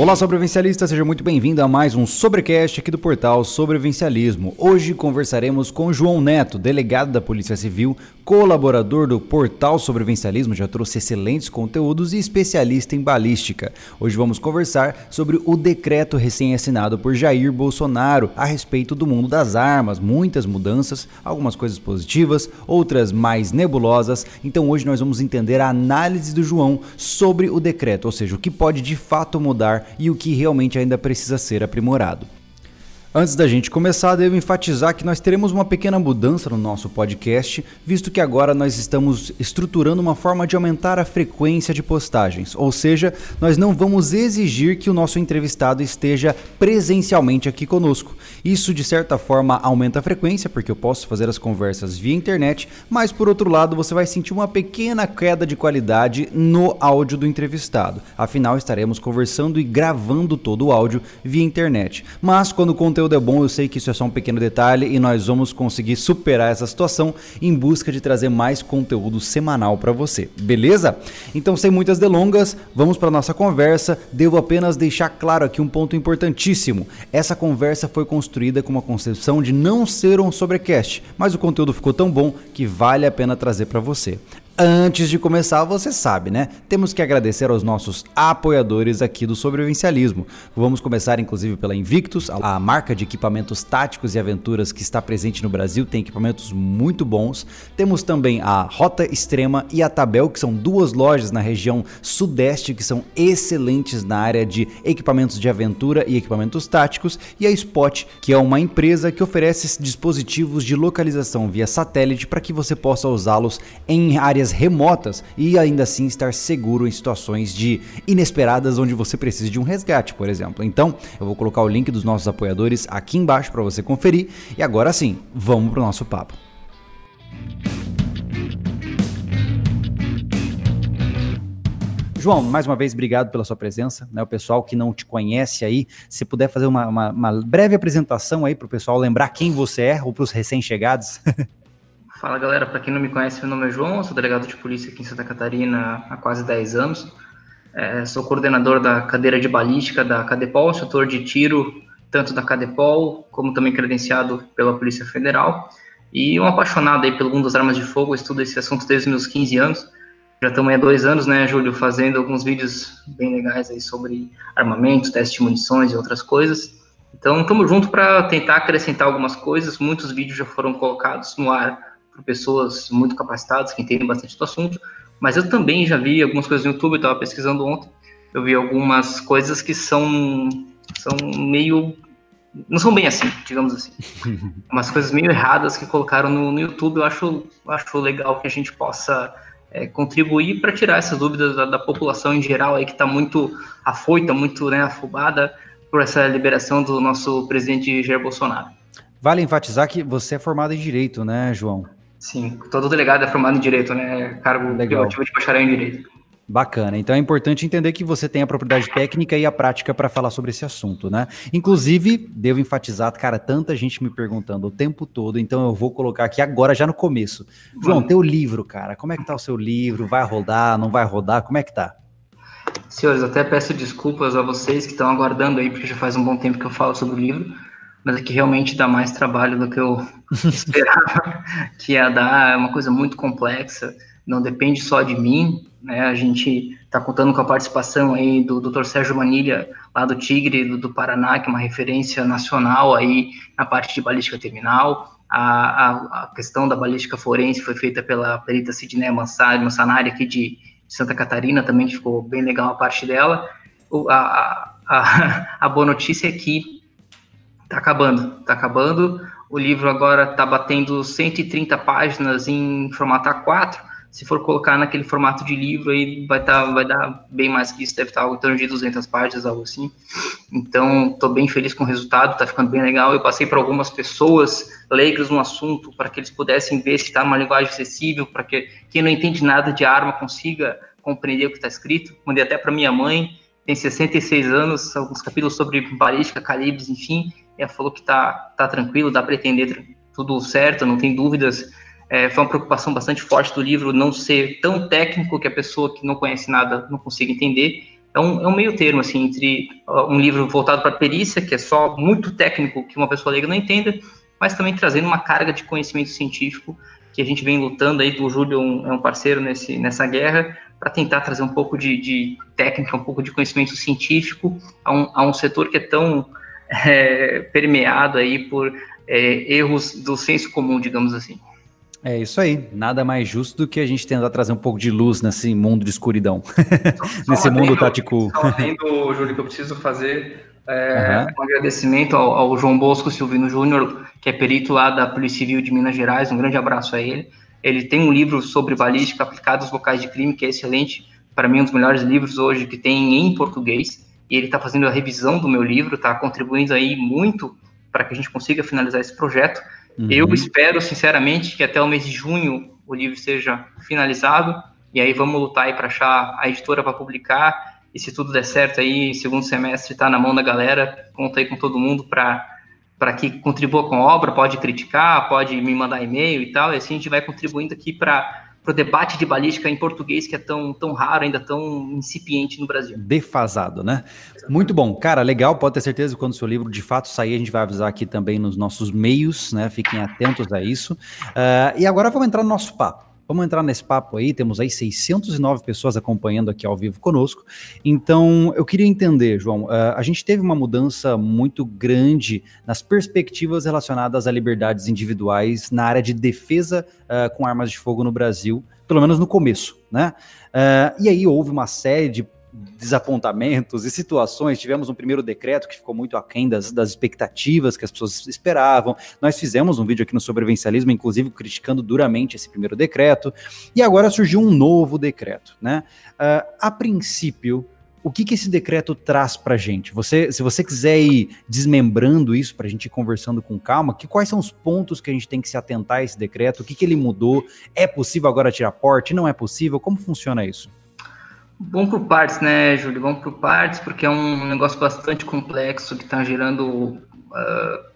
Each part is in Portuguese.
Olá, sobrevivencialista, seja muito bem-vindo a mais um Sobrecast aqui do portal Sobrevivencialismo. Hoje conversaremos com João Neto, delegado da Polícia Civil, colaborador do portal Sobrevivencialismo, já trouxe excelentes conteúdos e especialista em balística. Hoje vamos conversar sobre o decreto recém-assinado por Jair Bolsonaro a respeito do mundo das armas, muitas mudanças, algumas coisas positivas, outras mais nebulosas. Então hoje nós vamos entender a análise do João sobre o decreto, ou seja, o que pode de fato mudar e o que realmente ainda precisa ser aprimorado. Antes da gente começar, devo enfatizar que nós teremos uma pequena mudança no nosso podcast, visto que agora nós estamos estruturando uma forma de aumentar a frequência de postagens, ou seja, nós não vamos exigir que o nosso entrevistado esteja presencialmente aqui conosco. Isso de certa forma aumenta a frequência, porque eu posso fazer as conversas via internet, mas por outro lado você vai sentir uma pequena queda de qualidade no áudio do entrevistado. Afinal, estaremos conversando e gravando todo o áudio via internet. Mas quando o conteúdo é bom, eu sei que isso é só um pequeno detalhe e nós vamos conseguir superar essa situação em busca de trazer mais conteúdo semanal para você, beleza? Então, sem muitas delongas, vamos para nossa conversa. Devo apenas deixar claro aqui um ponto importantíssimo. Essa conversa foi construída com uma concepção de não ser um sobrecast, mas o conteúdo ficou tão bom que vale a pena trazer para você. Antes de começar, você sabe, né? Temos que agradecer aos nossos apoiadores aqui do sobrevivencialismo. Vamos começar inclusive pela Invictus, a marca de equipamentos táticos e aventuras que está presente no Brasil, tem equipamentos muito bons. Temos também a Rota Extrema e a Tabel, que são duas lojas na região sudeste que são excelentes na área de equipamentos de aventura e equipamentos táticos, e a Spot, que é uma empresa que oferece dispositivos de localização via satélite para que você possa usá-los em áreas áreas remotas e ainda assim estar seguro em situações de inesperadas onde você precisa de um resgate, por exemplo. Então, eu vou colocar o link dos nossos apoiadores aqui embaixo para você conferir. E agora sim, vamos para o nosso papo. João, mais uma vez, obrigado pela sua presença. Né? O pessoal que não te conhece aí, se puder fazer uma, uma, uma breve apresentação aí para o pessoal lembrar quem você é ou para os recém-chegados. Fala galera, para quem não me conhece, meu nome é João, sou delegado de polícia aqui em Santa Catarina há quase 10 anos. É, sou coordenador da cadeira de balística da Cadepol, instrutor de tiro tanto da Cadepol como também credenciado pela Polícia Federal. E um apaixonado aí pelo mundo das armas de fogo, estudo esse assunto desde meus 15 anos. Já estamos há dois anos, né, Júlio, fazendo alguns vídeos bem legais aí sobre armamento, teste de munições e outras coisas. Então, estamos juntos para tentar acrescentar algumas coisas. Muitos vídeos já foram colocados no ar por pessoas muito capacitadas, que entendem bastante do assunto, mas eu também já vi algumas coisas no YouTube, eu estava pesquisando ontem, eu vi algumas coisas que são, são meio. não são bem assim, digamos assim. Umas coisas meio erradas que colocaram no, no YouTube, eu acho, acho legal que a gente possa é, contribuir para tirar essas dúvidas da, da, população em geral aí que está muito afoita, muito né, afobada por essa liberação do nosso presidente Jair Bolsonaro. Vale enfatizar que você é formado em direito, né, João? Sim, todo delegado é formado em direito, né? Cargo Legal. de bacharel em direito. Bacana. Então é importante entender que você tem a propriedade técnica e a prática para falar sobre esse assunto, né? Inclusive, devo enfatizar, cara, tanta gente me perguntando o tempo todo, então eu vou colocar aqui agora, já no começo. João, teu livro, cara, como é que tá o seu livro? Vai rodar, não vai rodar? Como é que tá? Senhores, até peço desculpas a vocês que estão aguardando aí, porque já faz um bom tempo que eu falo sobre o livro mas é que realmente dá mais trabalho do que eu esperava que ia dar. É uma coisa muito complexa, não depende só de mim, né? A gente está contando com a participação aí do Dr. Sérgio Manilha, lá do Tigre, do, do, Paraná, que é uma referência nacional aí na parte de balística terminal. A, a, a questão da balística forense foi feita pela perita Sidney Mansari, Mansanari aqui de, Santa Catarina, também ficou bem legal a parte dela. A, a, a boa notícia é que Tá acabando, tá acabando. O livro agora tá batendo 130 páginas em formato A4. Se for colocar naquele formato de livro, aí vai, tá, vai dar bem mais que isso, deve estar em torno de 200 páginas, algo assim. Então, estou bem feliz com o resultado, tá ficando bem legal. Eu passei para algumas pessoas leigas no assunto, para que eles pudessem ver se está numa linguagem acessível, para que quem não entende nada de arma consiga compreender o que está escrito. Mandei até para minha mãe, tem 66 anos, alguns capítulos sobre balística, calibres, enfim, ela falou que tá, tá tranquilo, dá para entender tudo certo, não tem dúvidas. É, foi uma preocupação bastante forte do livro não ser tão técnico que a pessoa que não conhece nada não consiga entender. é um, é um meio termo, assim, entre um livro voltado para perícia, que é só muito técnico, que uma pessoa leiga não entenda, mas também trazendo uma carga de conhecimento científico que a gente vem lutando aí, o Júlio é um, é um parceiro nesse, nessa guerra, para tentar trazer um pouco de, de, técnica, um pouco de conhecimento científico a um, a um setor que é tão é, permeado aí por é, erros do senso comum, digamos assim. É isso aí. Nada mais justo do que a gente tentar trazer um pouco de luz nesse mundo de escuridão. nesse mundo tático. Só Júlio, que eu preciso fazer é, uhum. um agradecimento ao, ao, João Bosco Silvino Júnior, que é perito lá da Polícia Civil de Minas Gerais. Um grande abraço a ele. Ele tem um livro sobre balística aplicada aos locais de crime, que é excelente. Para mim, um dos melhores livros hoje que tem em português. E ele está fazendo a revisão do meu livro, está contribuindo aí muito para que a gente consiga finalizar esse projeto. Uhum. Eu espero, sinceramente, que até o mês de junho o livro seja finalizado. E aí vamos lutar aí para achar a editora para publicar. E se tudo der certo aí, segundo semestre está na mão da galera. Conta aí com todo mundo para para que contribua com a obra, pode criticar, pode me mandar e-mail e tal, e assim a gente vai contribuindo aqui para o debate de balística em português, que é tão, tão raro, ainda tão incipiente no Brasil. Defasado, né? Muito bom. Cara, legal, pode ter certeza que quando o seu livro de fato sair, a gente vai avisar aqui também nos nossos meios, né? Fiquem atentos a isso. Uh, e agora vamos entrar no nosso papo. Vamos entrar nesse papo aí, temos aí 609 pessoas acompanhando aqui ao vivo conosco. Então, eu queria entender, João, uh, a gente teve uma mudança muito grande nas perspectivas relacionadas a liberdades individuais na área de defesa uh, com armas de fogo no Brasil, pelo menos no começo, né? Uh, e aí houve uma série de desapontamentos e situações. Tivemos um primeiro decreto que ficou muito aquém das, das expectativas que as pessoas esperavam. Nós fizemos um vídeo aqui no sobrevivencialismo, inclusive criticando duramente esse primeiro decreto. E agora surgiu um novo decreto, né? Uh, a princípio, o que, que esse decreto traz para gente? Você, se você quiser ir desmembrando isso para a gente ir conversando com calma, que quais são os pontos que a gente tem que se atentar a esse decreto? O que, que ele mudou? É possível agora tirar porte? Não é possível? Como funciona isso? Vamos por partes, né, Júlio? Vamos por partes, porque é um negócio bastante complexo que está gerando uh,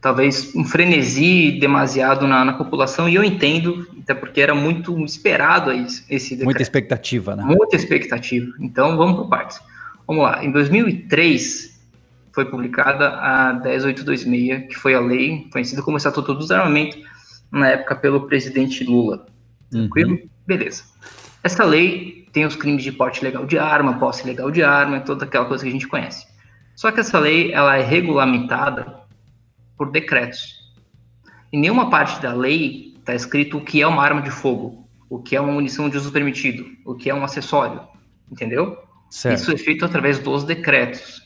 talvez um frenesi demasiado na, na, população, e eu entendo, até porque era muito esperado esse decreto. Muita expectativa, né? Muita expectativa. Então, vamos por partes. Vamos lá. Em 2003, foi publicada a 10826, que foi a lei conhecida como Estatuto do Desarmamento, na época pelo presidente Lula. Tranquilo? Uhum. Beleza. Essa lei tem os crimes de porte legal de arma, posse legal de arma, toda aquela coisa que a gente conhece. Só que essa lei ela é regulamentada por decretos. Em nenhuma parte da lei está escrito o que é uma arma de fogo, o que é uma munição de uso permitido, o que é um acessório, entendeu? Certo. Isso é feito através dos decretos.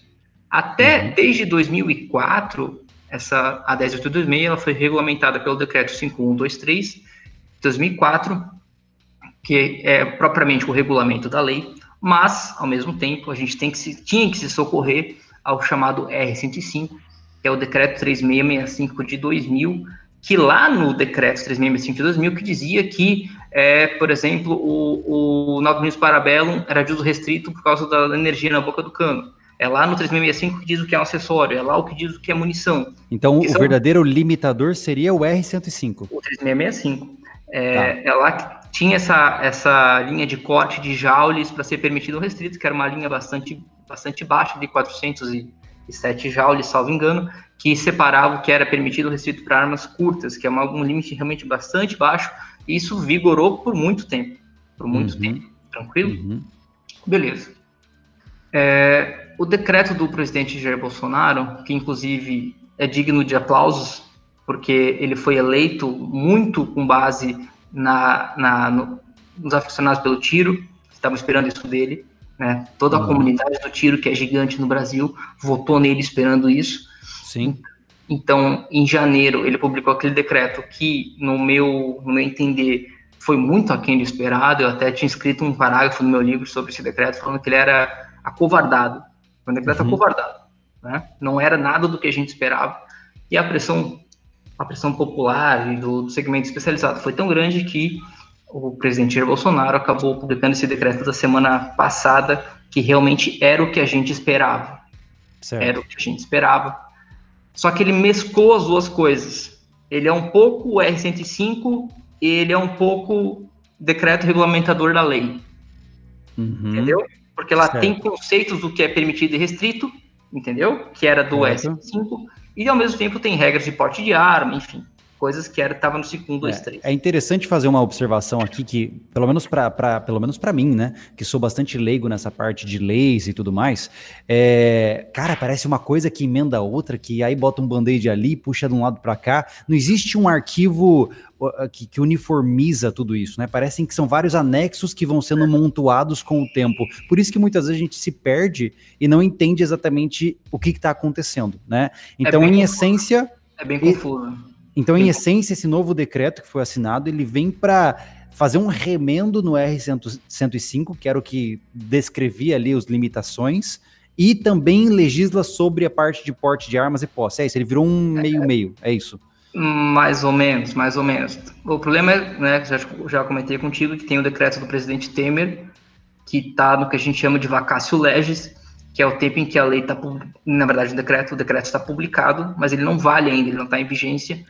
Até uhum. desde 2004, essa a 10826 ela foi regulamentada pelo decreto 5123 de 2004 que é propriamente o regulamento da lei, mas, ao mesmo tempo, a gente tem que se, tinha que se socorrer ao chamado R105, que é o decreto 3665 de 2000, que lá no decreto 3665 de 2000, que dizia que, é, por exemplo, o, o 9 minutos parabellum era de uso restrito por causa da energia na boca do cano. É lá no 3665 que diz o que é um acessório, é lá o que diz o que é munição. Então, o são... verdadeiro limitador seria o R105. O 3665. É, tá. é lá que tinha essa, essa linha de corte de joules para ser permitido o restrito, que era uma linha bastante, bastante baixa, de 407 joules, salvo engano, que separava o que era permitido o restrito para armas curtas, que é uma, um limite realmente bastante baixo, e isso vigorou por muito tempo. Por muito uhum. tempo. Tranquilo? Uhum. Beleza. É, o decreto do presidente Jair Bolsonaro, que inclusive é digno de aplausos, porque ele foi eleito muito com base na, na no, nos aficionados pelo tiro, estavam esperando isso dele, né? Toda a uhum. comunidade do tiro, que é gigante no Brasil, votou nele esperando isso. Sim. Então, em janeiro, ele publicou aquele decreto que, no meu, no meu entender, foi muito aquém do esperado. Eu até tinha escrito um parágrafo no meu livro sobre esse decreto, falando que ele era acovardado. Foi um decreto uhum. acovardado. Né? Não era nada do que a gente esperava. E a pressão a pressão popular e do, do segmento especializado foi tão grande que o presidente Jair Bolsonaro acabou publicando esse decreto da semana passada, que realmente era o que a gente esperava. Certo. Era o que a gente esperava. Só que ele mesclou as duas coisas. Ele é um pouco R105 e ele é um pouco decreto regulamentador da lei. Uhum. Entendeu? porque lá certo. tem conceitos do que é permitido e restrito, entendeu? Que era do S5, e ao mesmo tempo tem regras de porte de arma, enfim coisas que era estava no segundo 2, 3. É, interessante fazer uma observação aqui que, pelo menos para pelo menos para mim, né, que sou bastante leigo nessa parte de leis e tudo mais, é, cara, parece uma coisa que emenda a outra, que aí bota um band-aid ali, puxa de um lado para cá. Não existe um arquivo que, que, uniformiza tudo isso, né? Parecem que são vários anexos que vão sendo montuados com o tempo. Por isso que muitas vezes a gente se perde e não entende exatamente o que está acontecendo, né? É então, é em essência. É bem confuso. Então, em essência, esse novo decreto que foi assinado, ele vem para fazer um remendo no R105, que era o que descrevia ali as limitações, e também legisla sobre a parte de porte de armas e posse. É isso, ele virou um meio-meio, é isso. Mais ou menos, mais ou menos. O problema é, né, já, já comentei contigo, que tem o decreto do presidente Temer, que está no que a gente chama de vacácio legis, que é o tempo em que a lei está, na verdade, o decreto, o decreto está publicado, mas ele não vale ainda, ele não está em vigência,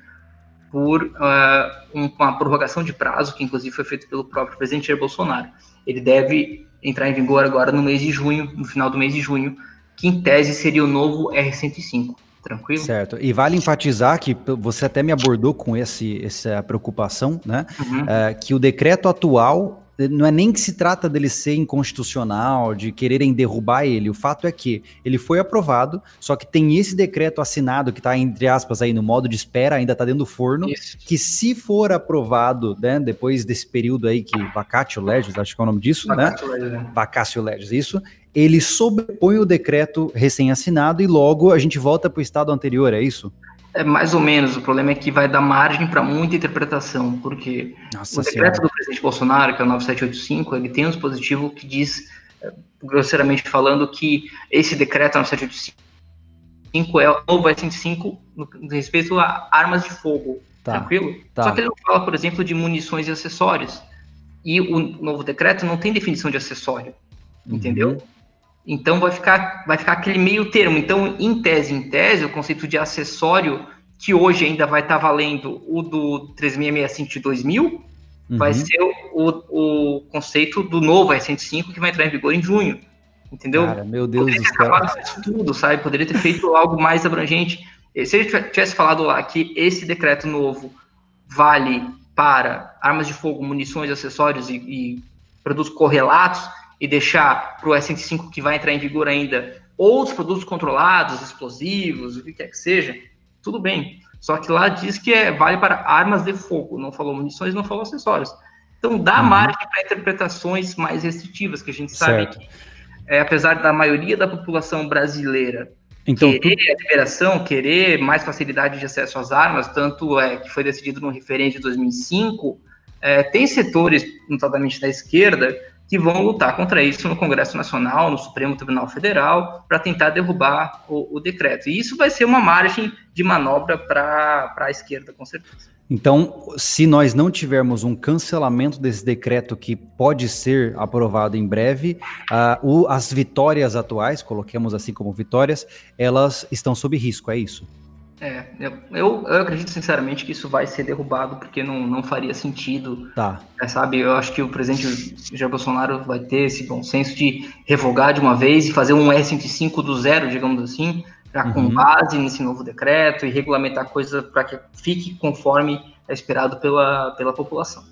por uh, uma prorrogação de prazo, que inclusive foi feito pelo próprio presidente Jair Bolsonaro. Ele deve entrar em vigor agora no mês de junho, no final do mês de junho, que em tese seria o novo R105. Tranquilo? Certo. E vale enfatizar que você até me abordou com esse, essa preocupação, né? Uhum. Uh, que o decreto atual não é nem que se trata dele ser inconstitucional, de quererem derrubar ele. O fato é que ele foi aprovado, só que tem esse decreto assinado que está entre aspas aí no modo de espera, ainda está dentro do forno, Isso. que se for aprovado, né, depois desse período aí que vacatio legis, acho que é o nome disso, vacatio né? Legis, né? Vacatio legis, isso. Ele sobrepõe o decreto recém-assinado e logo a gente volta para o estado anterior, é isso? É mais ou menos. O problema é que vai dar margem para muita interpretação, porque Nossa o decreto senhora. do presidente Bolsonaro, que é o 9785, ele tem um dispositivo que diz, eh, grosseiramente falando, que esse decreto 9785 é o novo S105 no respeito a armas de fogo. Tá, tranquilo? Tá. Só que ele não fala, por exemplo, de munições e acessórios. E o novo decreto não tem definição de acessório. Uhum. Entendeu? Então vai ficar, vai ficar aquele meio termo. Então, em tese, em tese, o conceito de acessório, que hoje ainda vai estar tá valendo o do 3665 de 2000, uhum. vai ser o, o, conceito do novo R105 que vai entrar em vigor em junho. Entendeu? Cara, meu Deus Poderia do céu. Isso tudo, sabe? Poderia ter feito algo mais abrangente. Se ele tivesse falado lá que esse decreto novo vale para armas de fogo, munições, acessórios e, e produtos correlatos, e deixar para o S105 que vai entrar em vigor ainda outros produtos controlados, explosivos, o que quer que seja, tudo bem. Só que lá diz que é, vale para armas de fogo, não falou munições, não falou acessórios. Então dá uhum. margem para interpretações mais restritivas, que a gente sabe certo. que, é, apesar da maioria da população brasileira então, querer tu... a liberação, querer mais facilidade de acesso às armas, tanto é que foi decidido no referendo de 2005, é, tem setores, notadamente da esquerda, que vão lutar contra isso no Congresso Nacional, no Supremo Tribunal Federal, para tentar derrubar o, o, decreto. E isso vai ser uma margem de manobra para a esquerda, com certeza. Então, se nós não tivermos um cancelamento desse decreto que pode ser aprovado em breve, uh, o, as vitórias atuais, coloquemos assim como vitórias, elas estão sob risco, é isso? É, eu, eu, acredito sinceramente que isso vai ser derrubado, porque não, não faria sentido. Tá. É, sabe, eu acho que o presidente Jair Bolsonaro vai ter esse bom senso de revogar de uma vez e fazer um S105 do zero, digamos assim, já uhum. com base nesse novo decreto e regulamentar coisas para que fique conforme é esperado pela, pela população.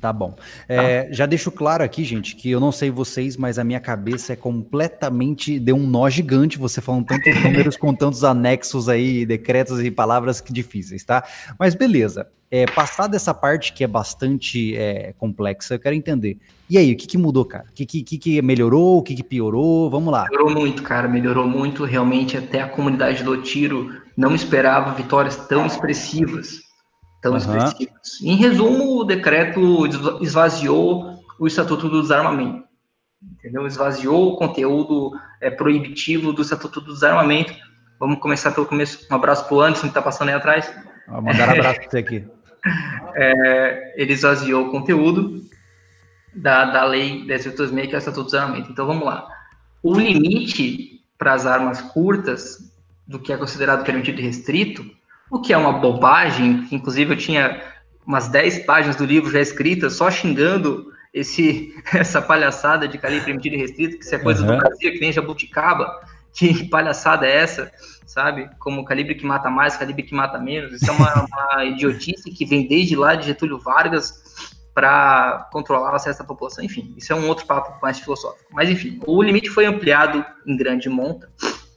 Tá bom. É, tá. Já deixo claro aqui, gente, que eu não sei vocês, mas a minha cabeça é completamente. Deu um nó gigante você falando tantos números com tantos anexos aí, decretos e palavras que difíceis, tá? Mas beleza. É, passada essa parte que é bastante é, complexa, eu quero entender. E aí, o que, que mudou, cara? O que, que, que melhorou? O que, que piorou? Vamos lá. Melhorou muito, cara. Melhorou muito. Realmente, até a comunidade do tiro não esperava vitórias tão expressivas tão uhum. Em resumo, o decreto esvaziou o Estatuto do Desarmamento. Entendeu? Esvaziou o conteúdo é, proibitivo do Estatuto do Desarmamento. Vamos começar pelo começo. Um abraço para o Anderson, que está passando aí atrás. Vou mandar um abraço para você aqui. É, ele esvaziou o conteúdo da, da lei 10.826, que é o Estatuto do Desarmamento. Então, vamos lá. O limite para as armas curtas, do que é considerado permitido e restrito, o que é uma bobagem, inclusive eu tinha umas 10 páginas do livro já escritas só xingando esse, essa palhaçada de calibre permitido e restrito, que isso é coisa uhum. do Brasil, que nem jabuticaba, que palhaçada é essa, sabe? Como calibre que mata mais, calibre que mata menos. Isso é uma, uma idiotice que vem desde lá de Getúlio Vargas para controlar o acesso da população. Enfim, isso é um outro papo mais filosófico. Mas, enfim, o limite foi ampliado em grande monta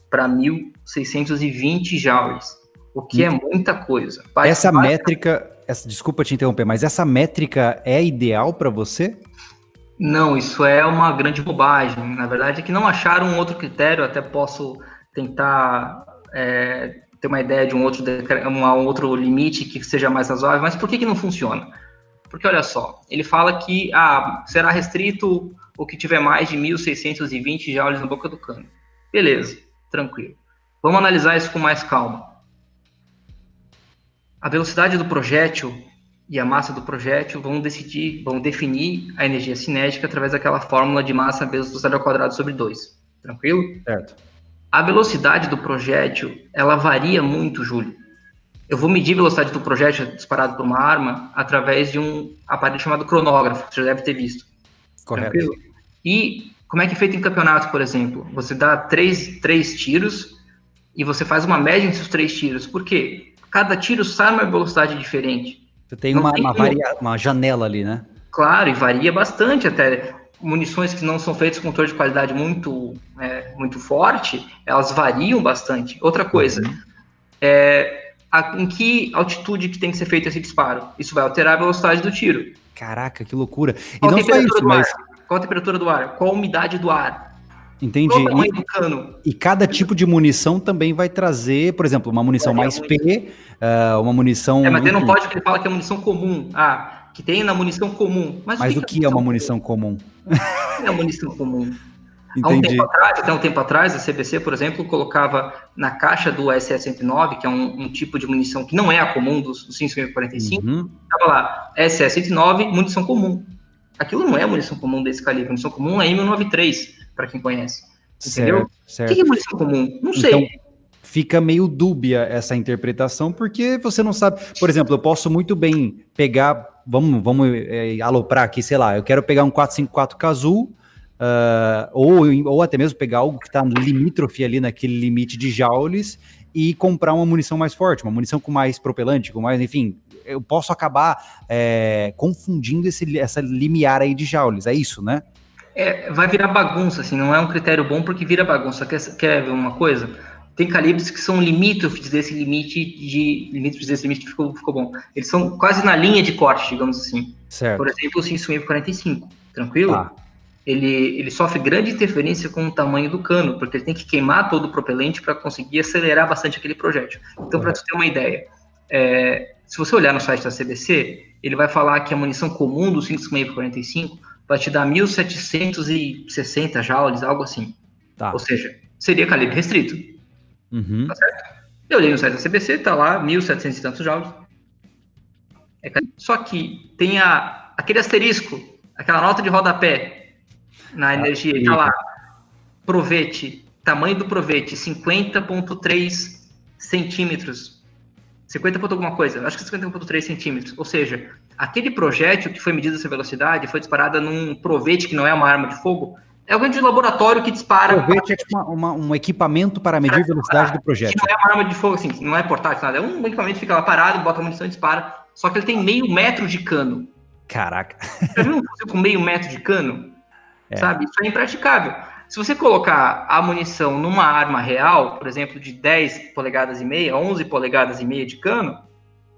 para 1.620 joules, o que é muita coisa. essa métrica, essa, desculpa te interromper, mas essa métrica é ideal para você? Não, isso é uma grande bobagem. Na verdade, é que não acharam um outro critério, até posso tentar é, ter uma ideia de um outro, um outro limite que seja mais razoável, mas por que, que não funciona? Porque olha só, ele fala que ah, será restrito o que tiver mais de 1.620 joules na boca do cano. Beleza, tranquilo. Vamos analisar isso com mais calma. A velocidade do projétil e a massa do projétil vão decidir, vão definir a energia cinética através daquela fórmula de massa vezes velocidade ao quadrado sobre 2. Tranquilo? Certo. A velocidade do projétil, ela varia muito, Júlio. Eu vou medir a velocidade do projétil disparado por uma arma através de um aparelho chamado cronógrafo, você já deve ter visto. Correto. Tranquilo? E como é que é feito em campeonato, por exemplo? Você dá três, três tiros e você faz uma média entre os três tiros. Por quê? Cada tiro sai uma velocidade diferente. Você tem, uma, tem uma, varia... uma janela ali, né? Claro, e varia bastante até. Munições que não são feitas com controle de qualidade muito, é, muito forte, elas variam bastante. Outra coisa, uhum. é, a, em que altitude que tem que ser feito esse disparo? Isso vai alterar a velocidade do tiro. Caraca, que loucura. E Qual não só isso, mas... Qual a temperatura do ar? Qual a umidade do ar? Entendi. Cano? E cada tipo de munição também vai trazer, por exemplo, uma munição mais P, uh, uma munição. É, mas ele não pode, porque ele fala que é munição comum. Ah, que tem na munição comum. Mas, mas o que, que é, uma munição comum? Que é uma munição comum? Há um tempo atrás, até um tempo atrás, a CBC, por exemplo, colocava na caixa do SS-109, que é um, um, tipo de munição que não é a comum dos, dos 545, uhum. estava lá, SS-109, munição comum. Aquilo não é munição comum desse calibre, munição comum é M93, para quem conhece. Entendeu? Certo, O que é munição comum? Não sei. Então, fica meio dúbia essa interpretação, porque você não sabe. Por exemplo, eu posso muito bem pegar, vamos, vamos é, aloprar aqui, sei lá, eu quero pegar um 454 Kazoo, uh, ou, ou até mesmo pegar algo que está limítrofe ali naquele limite de joules e comprar uma munição mais forte, uma munição com mais propelante, com mais, enfim, eu posso acabar é, confundindo esse, essa limiar aí de joules, é isso, né? É, vai virar bagunça, assim, não é um critério bom porque vira bagunça. Quer, quer ver uma coisa? Tem calibres que são limítrofes desse limite de. Limítrofes desse limite ficou, ficou bom. Eles são quase na linha de corte, digamos assim. Certo. Por exemplo, o Sinswim 45. Tranquilo? Tá ele, ele sofre grande interferência com o tamanho do cano, porque ele tem que queimar todo o propelente para conseguir acelerar bastante aquele projétil. Então, para você ter uma ideia, é, se você olhar no site da CBC, ele vai falar que a munição comum do 5,5 vai te dar 1.760 joules, algo assim. Tá. Ou seja, seria calibre restrito. Uhum. Tá certo? Eu olhei no site da CBC, tá lá 1.700 e tantos joules. É, só que tem a, aquele asterisco, aquela nota de rodapé na ah, energia. Está lá, provete, tamanho do provete, 50,3 centímetros. 50 ponto alguma coisa, acho que 50,3 centímetros. Ou seja, aquele projétil que foi medido essa velocidade foi disparada num provete que não é uma arma de fogo, é alguém de laboratório que dispara. Provete é tipo uma, uma, um equipamento para medir a velocidade do projétil. não é uma arma de fogo, assim, não é portátil, nada. É um equipamento que fica lá parado, bota a munição e dispara. Só que ele tem meio metro de cano. Caraca. Já viu um fuzil com meio metro de cano? É. Sabe? Isso é impraticável. Se você colocar a munição numa arma real, por exemplo, de 10 polegadas e meia, 11 polegadas e meia de cano,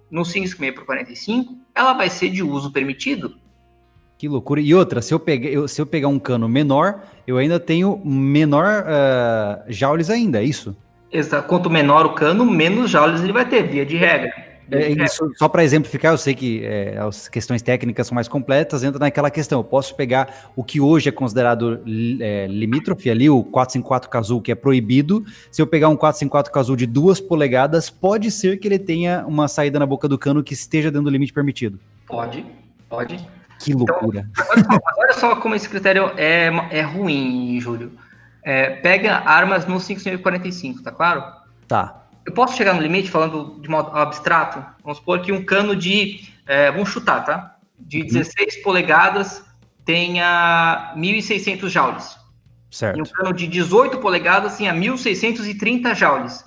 no 5,5 por 45, ela vai ser de uso permitido. Que loucura. E outra, se eu, pegar, eu, se eu pegar um cano menor, eu ainda tenho menor uh, joules ainda, é isso? Exato. Quanto menor o cano, menos joules ele vai ter, via de regra. É, isso, só para exemplificar, eu sei que é, as questões técnicas são mais completas, entra naquela questão. Eu posso pegar o que hoje é considerado é, limítrofe ali, o 454 Kazoo, que é proibido. Se eu pegar um 454 Kazoo de duas polegadas, pode ser que ele tenha uma saída na boca do cano que esteja dentro do limite permitido. Pode, pode. Que loucura. Então, olha, só, olha, só, como esse critério é, é ruim, Júlio. É, pega armas no 5545, tá claro? Tá eu posso chegar no limite, falando de modo abstrato, vamos supor que um cano de, é, vamos chutar, tá? De 16 uhum. polegadas tenha 1.600 joules. Certo. E um cano de 18 polegadas tenha 1.630 joules.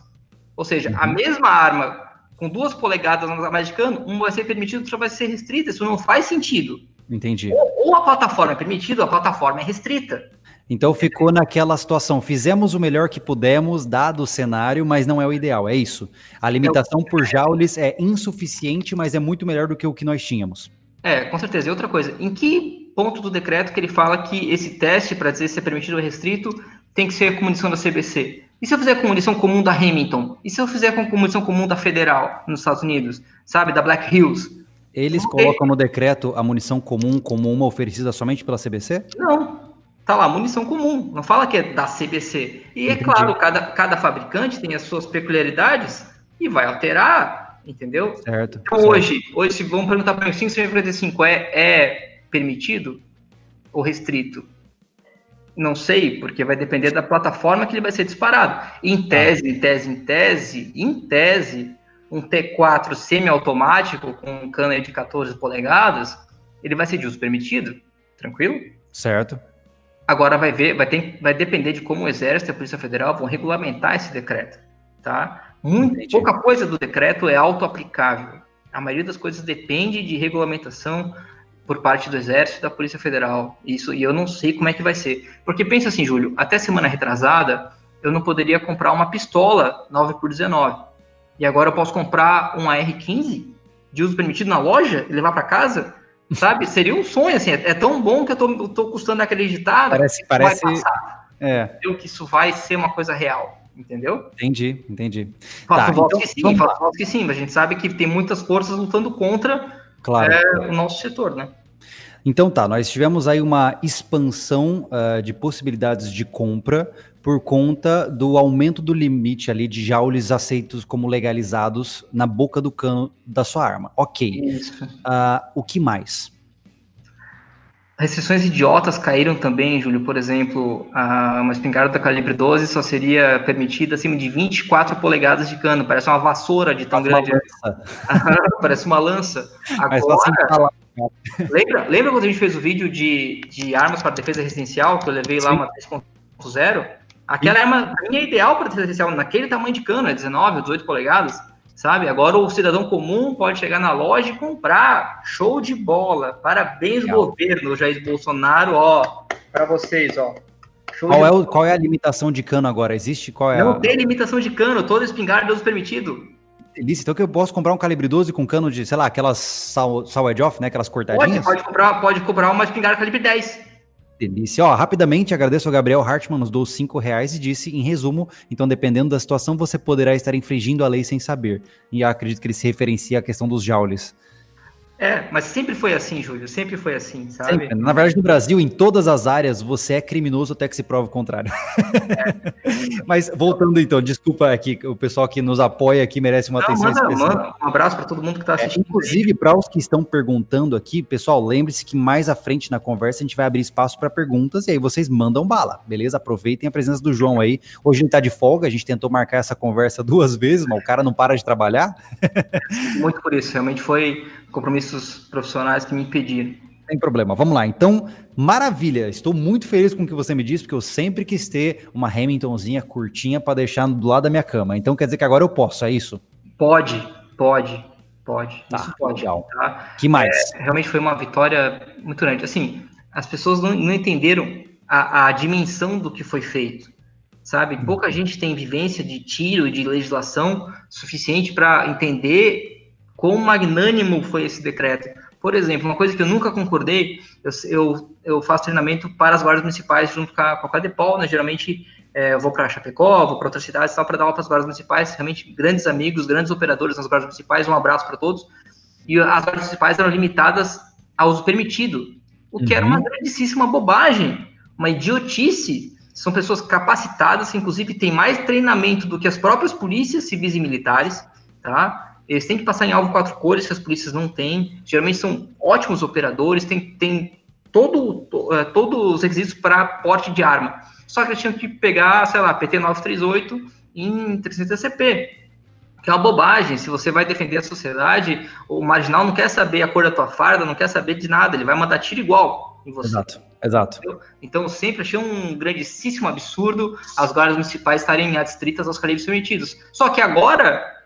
Ou seja, uhum. a mesma arma com duas polegadas mais de cano, uma vai ser permitido, outra vai ser restrita. Isso não faz sentido. Entendi. Ou, ou a plataforma é permitida, ou a plataforma é restrita. Então ficou naquela situação. Fizemos o melhor que pudemos, dado o cenário, mas não é o ideal. É isso. A limitação por joules é insuficiente, mas é muito melhor do que o que nós tínhamos. É, com certeza. E outra coisa, em que ponto do decreto que ele fala que esse teste, para dizer se é permitido ou restrito, tem que ser com munição da CBC? E se eu fizer com munição comum da Hamilton? E se eu fizer com munição comum da Federal, nos Estados Unidos? Sabe, da Black Hills? Eles colocam no decreto a munição comum como uma oferecida somente pela CBC? Não. Tá lá, munição comum. Não fala que é da CBC. E é Entendi. é claro, cada, cada fabricante tem as suas peculiaridades e vai alterar, entendeu? Certo. Então certo. hoje, hoje se vão perguntar para mim, 555 é, é permitido ou restrito? Não sei, porque vai depender da plataforma que ele vai ser disparado. Em tá. tese, em tese, em tese, em tese, um T4 semiautomático com um cano de 14 polegadas, ele vai ser de uso permitido, tranquilo? Certo. Agora vai ver, vai, ter, vai depender de como o Exército e a Polícia Federal vão regulamentar esse decreto, tá? Muito, pouca coisa do decreto é auto-aplicável. A maioria das coisas depende de regulamentação por parte do Exército e da Polícia Federal. Isso, e eu não sei como é que vai ser. Porque pensa assim, Júlio, até semana retrasada, eu não poderia comprar uma pistola 9 por 19 E agora eu posso comprar uma R15 de uso permitido na loja e levar para casa? Sabe? Seria um sonho, assim. É, tão bom que eu tô, eu tô custando acreditar. Parece, parece. É. Eu que isso vai ser uma coisa real. Entendeu? Entendi, entendi. Faço tá, então, que sim, faço que sim, mas a gente sabe que tem muitas forças lutando contra claro. é, o nosso setor, né? Então tá, nós tivemos aí uma expansão uh, de possibilidades de compra por conta do aumento do limite ali de joules aceitos como legalizados na boca do cano da sua arma. Ok. Uh, o que mais? Restrições idiotas caíram também, Júlio. Por exemplo, uma espingarda calibre 12 só seria permitida acima de 24 polegadas de cano. Parece uma vassoura de tão grande. Parece uma lança. Agora, lembra, lembra quando a gente fez o vídeo de, de armas para defesa residencial, que eu levei lá Sim. uma 3.0? Aquela arma, para mim, é ideal para residencial, naquele tamanho de cano, é 19, 18 polegadas sabe? Agora o cidadão comum pode chegar na loja e comprar. Show de bola. Parabéns, Legal. governo Jair Bolsonaro, ó, para vocês, ó. qual é, o, qual é a limitação de cano agora? Existe? Qual é Não a... tem limitação de cano, todo espingarda é uso permitido. Delícia, então que eu posso comprar um calibre 12 com cano de, sei lá, aquelas sal, off, né? Aquelas cortadinhas? Pode, pode comprar, pode comprar uma espingarda calibre 10. Delícia. Ó, rapidamente agradeço ao Gabriel Hartmann, nos dou cinco reais e disse, em resumo, então dependendo da situação, você poderá estar infringindo a lei sem saber. E acredito que ele se referencia à questão dos joules. É, mas sempre foi assim, Júlio, sempre foi assim, sabe? Sempre. Na verdade, no Brasil, em todas as áreas, você é criminoso até que se prove o contrário. É. mas voltando então, desculpa aqui, o pessoal que nos apoia aqui merece uma Não, atenção manda, especial. Manda um abraço para todo mundo que está é, assistindo. É, inclusive, para os que estão perguntando aqui, pessoal, lembre-se que mais à frente na conversa a gente vai abrir espaço para perguntas e aí vocês mandam bala, beleza? Aproveitem a presença do João aí. Hoje ele está de folga, a gente tentou marcar essa conversa duas vezes, mas o cara não para de trabalhar. Muito por isso, realmente foi compromissos profissionais que me impediram. Sem problema, vamos lá. Então, maravilha. Estou muito feliz com o que você me disse, porque eu sempre quis ter uma Hamiltonzinha curtinha para deixar do lado da minha cama. Então quer dizer que agora eu posso, é isso? Pode, pode, pode. Tá, isso pode. Legal. Tá? Que mais? É, realmente foi uma vitória muito grande. Assim, as pessoas não, não entenderam a, a dimensão do que foi feito sabe? Uhum. Pouca gente tem vivência de tiro e de legislação suficiente para entender quão magnânimo foi esse decreto. Por exemplo, uma coisa que eu nunca concordei, eu, eu, eu faço treinamento para as guardas municipais junto com a, com a Cadepol, né? Geralmente é, eu vou para Chapecó, vou para outras cidades para dar aula para as guardas municipais, realmente grandes amigos, grandes operadores nas guardas municipais, um abraço para todos. E as guardas municipais eram limitadas ao uso permitido, o que uhum. era uma uhum. grandíssima bobagem, uma idiotice. São pessoas capacitadas, inclusive têm mais treinamento do que as próprias polícias civis e militares, tá? Eles têm que passar em alvo quatro cores que as polícias não têm. Geralmente são ótimos operadores, tem, tem todo, to, uh, todos os requisitos para porte de arma. Só que eles tinham que pegar, sei lá, PT 938 em 300 CP, que é uma bobagem. Se você vai defender a sociedade, o marginal não quer saber a cor da tua farda, não quer saber de nada, ele vai mandar tiro igual. em você. Exato, exato. Entendeu? Então, eu sempre achei um grandíssimo absurdo as guardas municipais estarem adstritas aos calibres permitidos. Só que agora,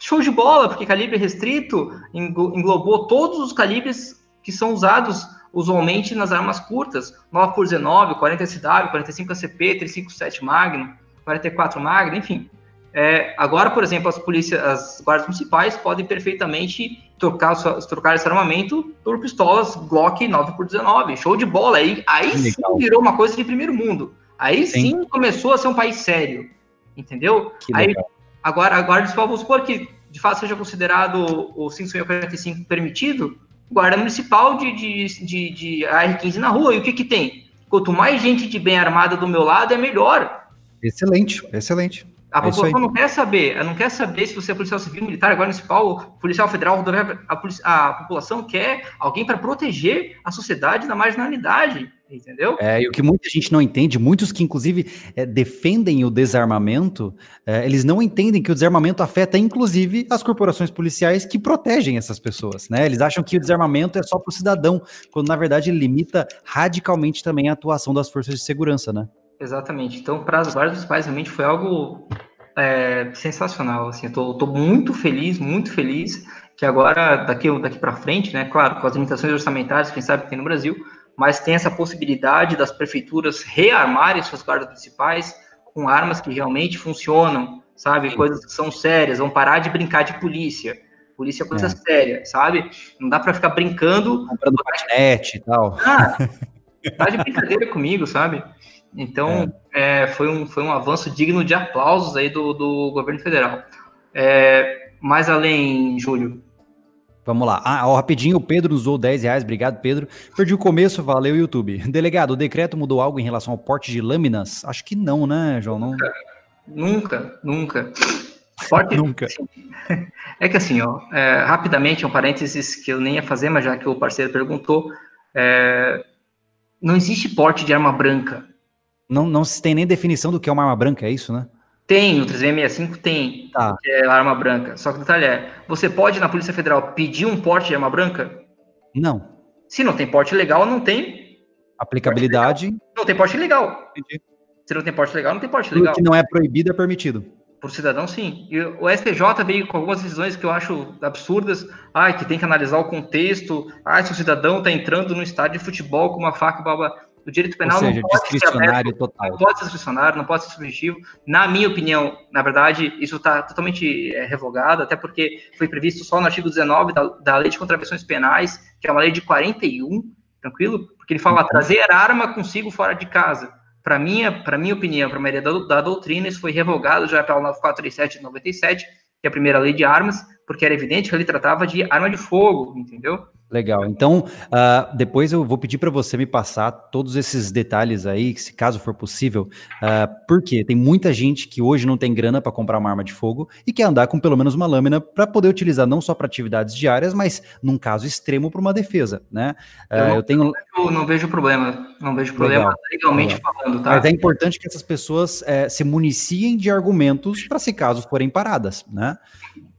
show de bola, porque calibre restrito englobou todos os calibres que são usados usualmente nas armas curtas, 9 por 19, 40 SW, 45 ACP, 357 Magnum, 44 Magnum, enfim. É, agora, por exemplo, as polícias, as guardas municipais podem perfeitamente trocar, trocar esse armamento por pistolas Glock 9 por 19. Show de bola. Aí, aí sim virou uma coisa de primeiro mundo. Aí sim. sim começou a ser um país sério. Entendeu? Que aí, legal. Agora, a guarda municipal, vamos supor que de fato seja considerado o 545 permitido, guarda municipal de, de, de, de AR-15 na rua. E o que que tem? Quanto mais gente de bem armada do meu lado, é melhor. Excelente, excelente. A é população não quer saber, ela não quer saber se você é policial civil, militar, agora municipal, policial federal, a, a população quer alguém para proteger a sociedade da marginalidade, entendeu? É, e o que muita gente não entende, muitos que inclusive é, defendem o desarmamento, é, eles não entendem que o desarmamento afeta inclusive as corporações policiais que protegem essas pessoas, né? Eles acham que o desarmamento é só para o cidadão, quando na verdade ele limita radicalmente também a atuação das forças de segurança, né? Exatamente. Então, para as guardas municipais, realmente foi algo é, sensacional. Assim, eu tô, tô, muito feliz, muito feliz que agora, daqui, daqui para frente, né, claro, com as limitações orçamentárias que a gente sabe que tem no Brasil, mas tem essa possibilidade das prefeituras rearmarem suas guardas municipais com armas que realmente funcionam, sabe? Sim. Coisas que são sérias, vão parar de brincar de polícia. Polícia é coisa é. séria, sabe? Não dá para ficar brincando. Comprando patinete e tal. Ah, tá de brincadeira comigo, sabe? Então, é. É, foi, um, foi um avanço digno de aplausos aí do, do governo federal. É, mais além, Júlio. Vamos lá. Ah, ó, rapidinho, o Pedro usou 10 reais. Obrigado, Pedro. Perdi o começo, valeu, YouTube. Delegado, o decreto mudou algo em relação ao porte de lâminas? Acho que não, né, João? Não... Nunca, nunca. Porte... nunca. É que assim, ó, é, rapidamente, um parênteses que eu nem ia fazer, mas já que o parceiro perguntou, é, não existe porte de arma branca. Não, não se tem nem definição do que é uma arma branca, é isso, né? Tem, o 365 tem, tá. que é arma branca. Só que o detalhe é, você pode na Polícia Federal pedir um porte de arma branca? Não. Se não tem porte legal, não tem. Aplicabilidade. Não tem porte legal. Entendi. Se não tem porte legal, não tem porte legal. O que não é proibido é permitido. Por cidadão, sim. E o STJ veio com algumas decisões que eu acho absurdas. Ah, que tem que analisar o contexto. Ah, se o cidadão está entrando no estádio de futebol com uma faca, blá, o direito penal Ou seja, não pode discricionário ser total. Não pode ser discricionário, não pode ser subjetivo. Na minha opinião, na verdade, isso está totalmente é, revogado, até porque foi previsto só no artigo 19 da, da Lei de Contravenções Penais, que é uma lei de 41, tranquilo? Porque ele fala uhum. trazer arma consigo fora de casa. Para minha, para minha opinião, para a maioria da, da doutrina, isso foi revogado já pela 9437 de 97, que é a primeira lei de armas, porque era evidente que ele tratava de arma de fogo, entendeu? Legal. Então, uh, depois eu vou pedir para você me passar todos esses detalhes aí, se caso for possível, uh, porque tem muita gente que hoje não tem grana para comprar uma arma de fogo e quer andar com pelo menos uma lâmina para poder utilizar não só para atividades diárias, mas num caso extremo para uma defesa, né? Uh, eu, não, eu tenho eu não vejo problema, não vejo problema Legal. legalmente Legal. falando, tá? Mas é importante que essas pessoas é, se municiem de argumentos para se caso forem paradas, né?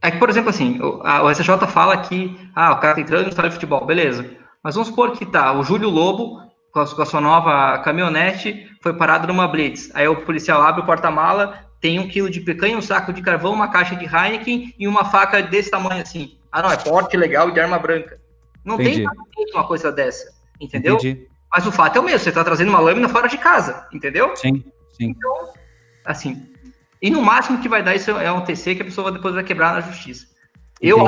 É que, por exemplo, assim, o, SJ fala que ah, o cara tá entrando no estádio de futebol, beleza. Mas vamos supor que tá, o Júlio Lobo, com a, com a sua nova caminhonete, foi parado numa blitz. Aí o policial abre o porta-mala, tem um quilo de picanha, um saco de carvão, uma caixa de Heineken e uma faca desse tamanho assim. Ah, não, é porte legal de arma branca. Não Entendi. tem uma coisa dessa, entendeu? Entendi. Mas o fato é o mesmo, você está trazendo uma lâmina fora de casa, entendeu? Sim, sim. Então, assim, e no máximo que vai dar isso é um TC que a pessoa depois vai quebrar na justiça. Eu,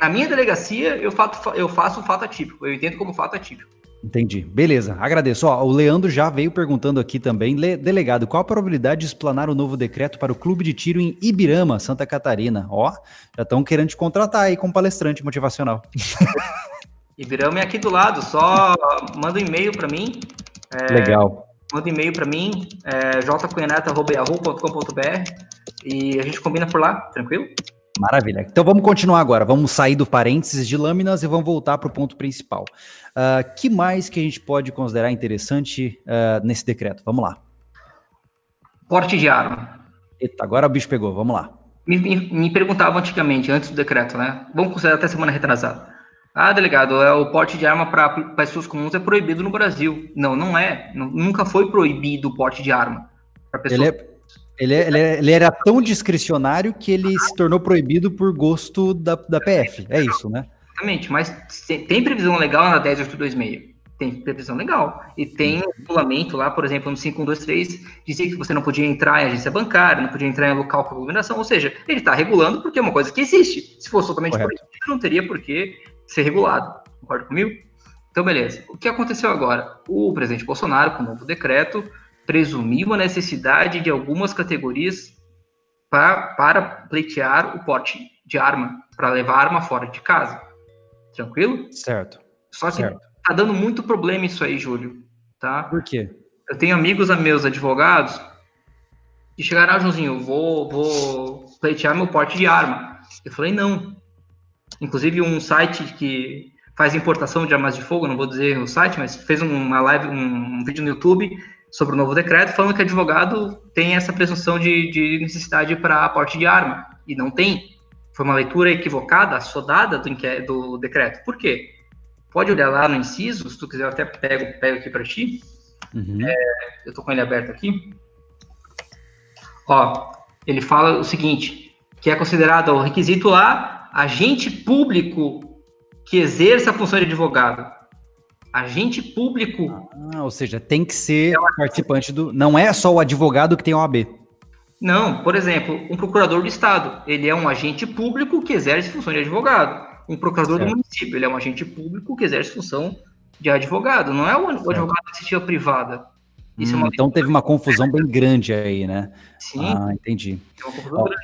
na minha delegacia, eu, fato, eu faço fato atípico. Eu entendo como fato atípico. Entendi. Beleza, agradeço. Ó, o Leandro já veio perguntando aqui também. Le delegado, qual a probabilidade de explanar o novo decreto para o clube de tiro em Ibirama, Santa Catarina? Ó, já estão querendo te contratar aí como palestrante motivacional. Ibirama é aqui do lado, só manda um e-mail para mim. É, Legal manda e-mail para mim, é, jcunhanato.yahoo.com.br e a gente combina por lá, tranquilo? Maravilha. Então vamos continuar agora. Vamos sair do parênteses de lâminas e vamos voltar para o ponto principal. Uh, que mais que a gente pode considerar interessante uh, nesse decreto? Vamos lá. Porte de arma. Eita, agora o bicho pegou. Vamos lá. Me, me, me perguntavam antigamente, antes do decreto, né? Vamos considerar até semana retrasada. Ah, delegado, é o porte de arma para pessoas comuns é proibido no Brasil. Não, não é. Nunca foi proibido o porte de arma para pessoas. Ele, é, ele, é, ele, é, ele, era tão discricionário que ele se tornou proibido por gosto da, da PF. É isso, né? Exatamente, mas tem previsão legal na 10826 tem previsão legal. E tem um regulamento lá, por exemplo, no 5123, dizia que você não podia entrar em agência bancária, não podia entrar em local com aglomeração, ou seja, ele está regulando porque é uma coisa que existe. Se fosse totalmente proibido, não teria por que ser regulado. Concorda comigo? Então, beleza. O que aconteceu agora? O presidente Bolsonaro, com o novo decreto, presumiu a necessidade de algumas categorias pra, para pleitear o porte de arma, para levar arma fora de casa. Tranquilo? Certo. Só que certo tá dando muito problema isso aí, Júlio. Tá? Por quê? Eu tenho amigos meus advogados que chegaram, ah, Joãozinho, vou, vou pleitear meu porte de arma. Eu falei, não. Inclusive, um site que faz importação de armas de fogo, não vou dizer o site, mas fez uma live, um, um vídeo no YouTube sobre o novo decreto, falando que advogado tem essa presunção de, de necessidade para porte de arma. E não tem. Foi uma leitura equivocada, assodada do, do decreto. Por quê? Pode olhar lá no inciso, se tu quiser, eu até pego, pego aqui para ti. Uhum. É, eu tô com ele aberto aqui. Ó, ele fala o seguinte, que é considerado o requisito lá, agente público que exerça a função de advogado. Agente público. Ah, ou seja, tem que ser é participante do. Não é só o advogado que tem OAB. Não, por exemplo, um procurador do Estado. Ele é um agente público que exerce função de advogado um procurador certo. do município, ele é um agente público que exerce função de advogado, não é o, o advogado da iniciativa privada. Hum, é então teve uma confusão bem grande aí, né? Sim. Ah, entendi.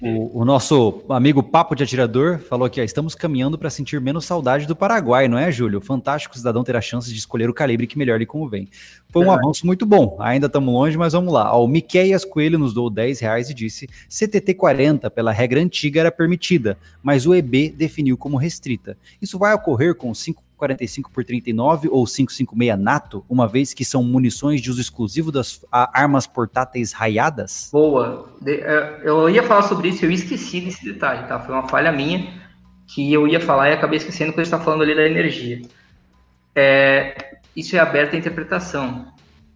O, o, nosso amigo Papo de Atirador falou aqui, ó, estamos caminhando para sentir menos saudade do Paraguai, não é, Júlio? Fantástico cidadão ter a chance de escolher o calibre que melhor lhe convém. Foi um avanço muito bom. Ainda estamos longe, mas vamos lá. Ó, o Miqueias Coelho nos deu 10 reais e disse: CTT 40, pela regra antiga, era permitida, mas o EB definiu como restrita. Isso vai ocorrer com 5 45 por 39 ou 556 NATO, uma vez que são munições de uso exclusivo das armas portáteis raiadas? Boa. É, eu ia falar sobre isso, eu esqueci desse detalhe, tá? Foi uma falha minha que eu ia falar e acabei esquecendo quando está falando ali da energia. É, isso é aberto à interpretação.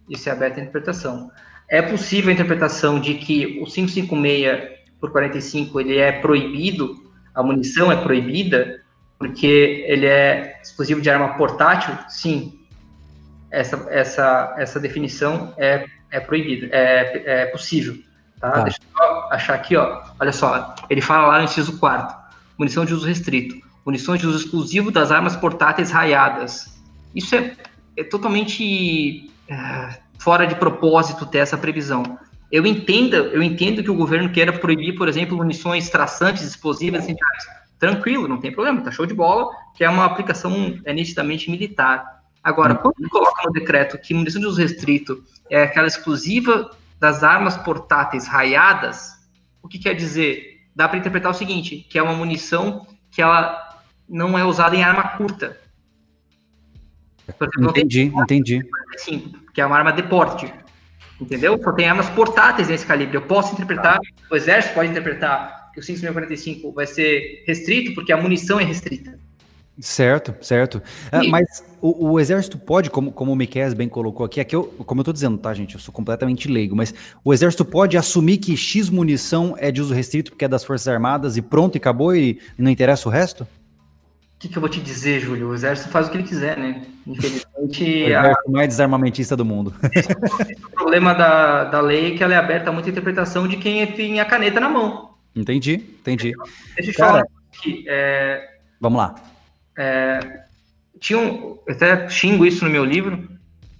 Isso é aberto à interpretação. É possível a interpretação de que o 556 por 45 ele é proibido, a munição é proibida, porque ele é exclusivo de arma portátil, sim, essa, essa, essa definição é, é proibida, é, é possível. Tá? tá? Deixa eu achar aqui, ó. Olha só, ele fala lá no inciso 4 munição de uso restrito, munições de uso exclusivo das armas portáteis raiadas. Isso é, é totalmente é, fora de propósito ter essa previsão. Eu entendo, eu entendo que o governo queira proibir, por exemplo, munições traçantes, explosivas, incendiárias tranquilo, não tem problema, tá show de bola, que é uma aplicação é, nitidamente militar. Agora, quando coloca no decreto que munição de uso restrito é aquela exclusiva das armas portáteis raiadas, o que quer dizer? Dá para interpretar o seguinte, que é uma munição que ela não é usada em arma curta. Exemplo, entendi, tem... entendi. Sim, que é uma arma de porte. Entendeu? Só tem armas portáteis nesse calibre. Eu posso interpretar, o exército pode interpretar que o 5.45 vai ser restrito porque a munição é restrita. Certo, certo. É, mas o, o, exército pode, como, como o Miquel bem colocou aqui, aqui eu, como eu tô dizendo, tá, gente? Eu sou completamente leigo, mas o exército pode assumir que X munição é de uso restrito porque é das Forças Armadas e pronto, e acabou e, e não interessa o resto? O que, que, eu vou te dizer, Júlio? O exército faz o que ele quiser, né? Infelizmente. o exército a... mais desarmamentista do mundo. o problema da, da lei é que ela é aberta a muita interpretação de quem tem a caneta na mão. Entendi, entendi. Deixa eu Cara, falar aqui. É, vamos lá. É, tinha um, eu até xingo isso no meu livro,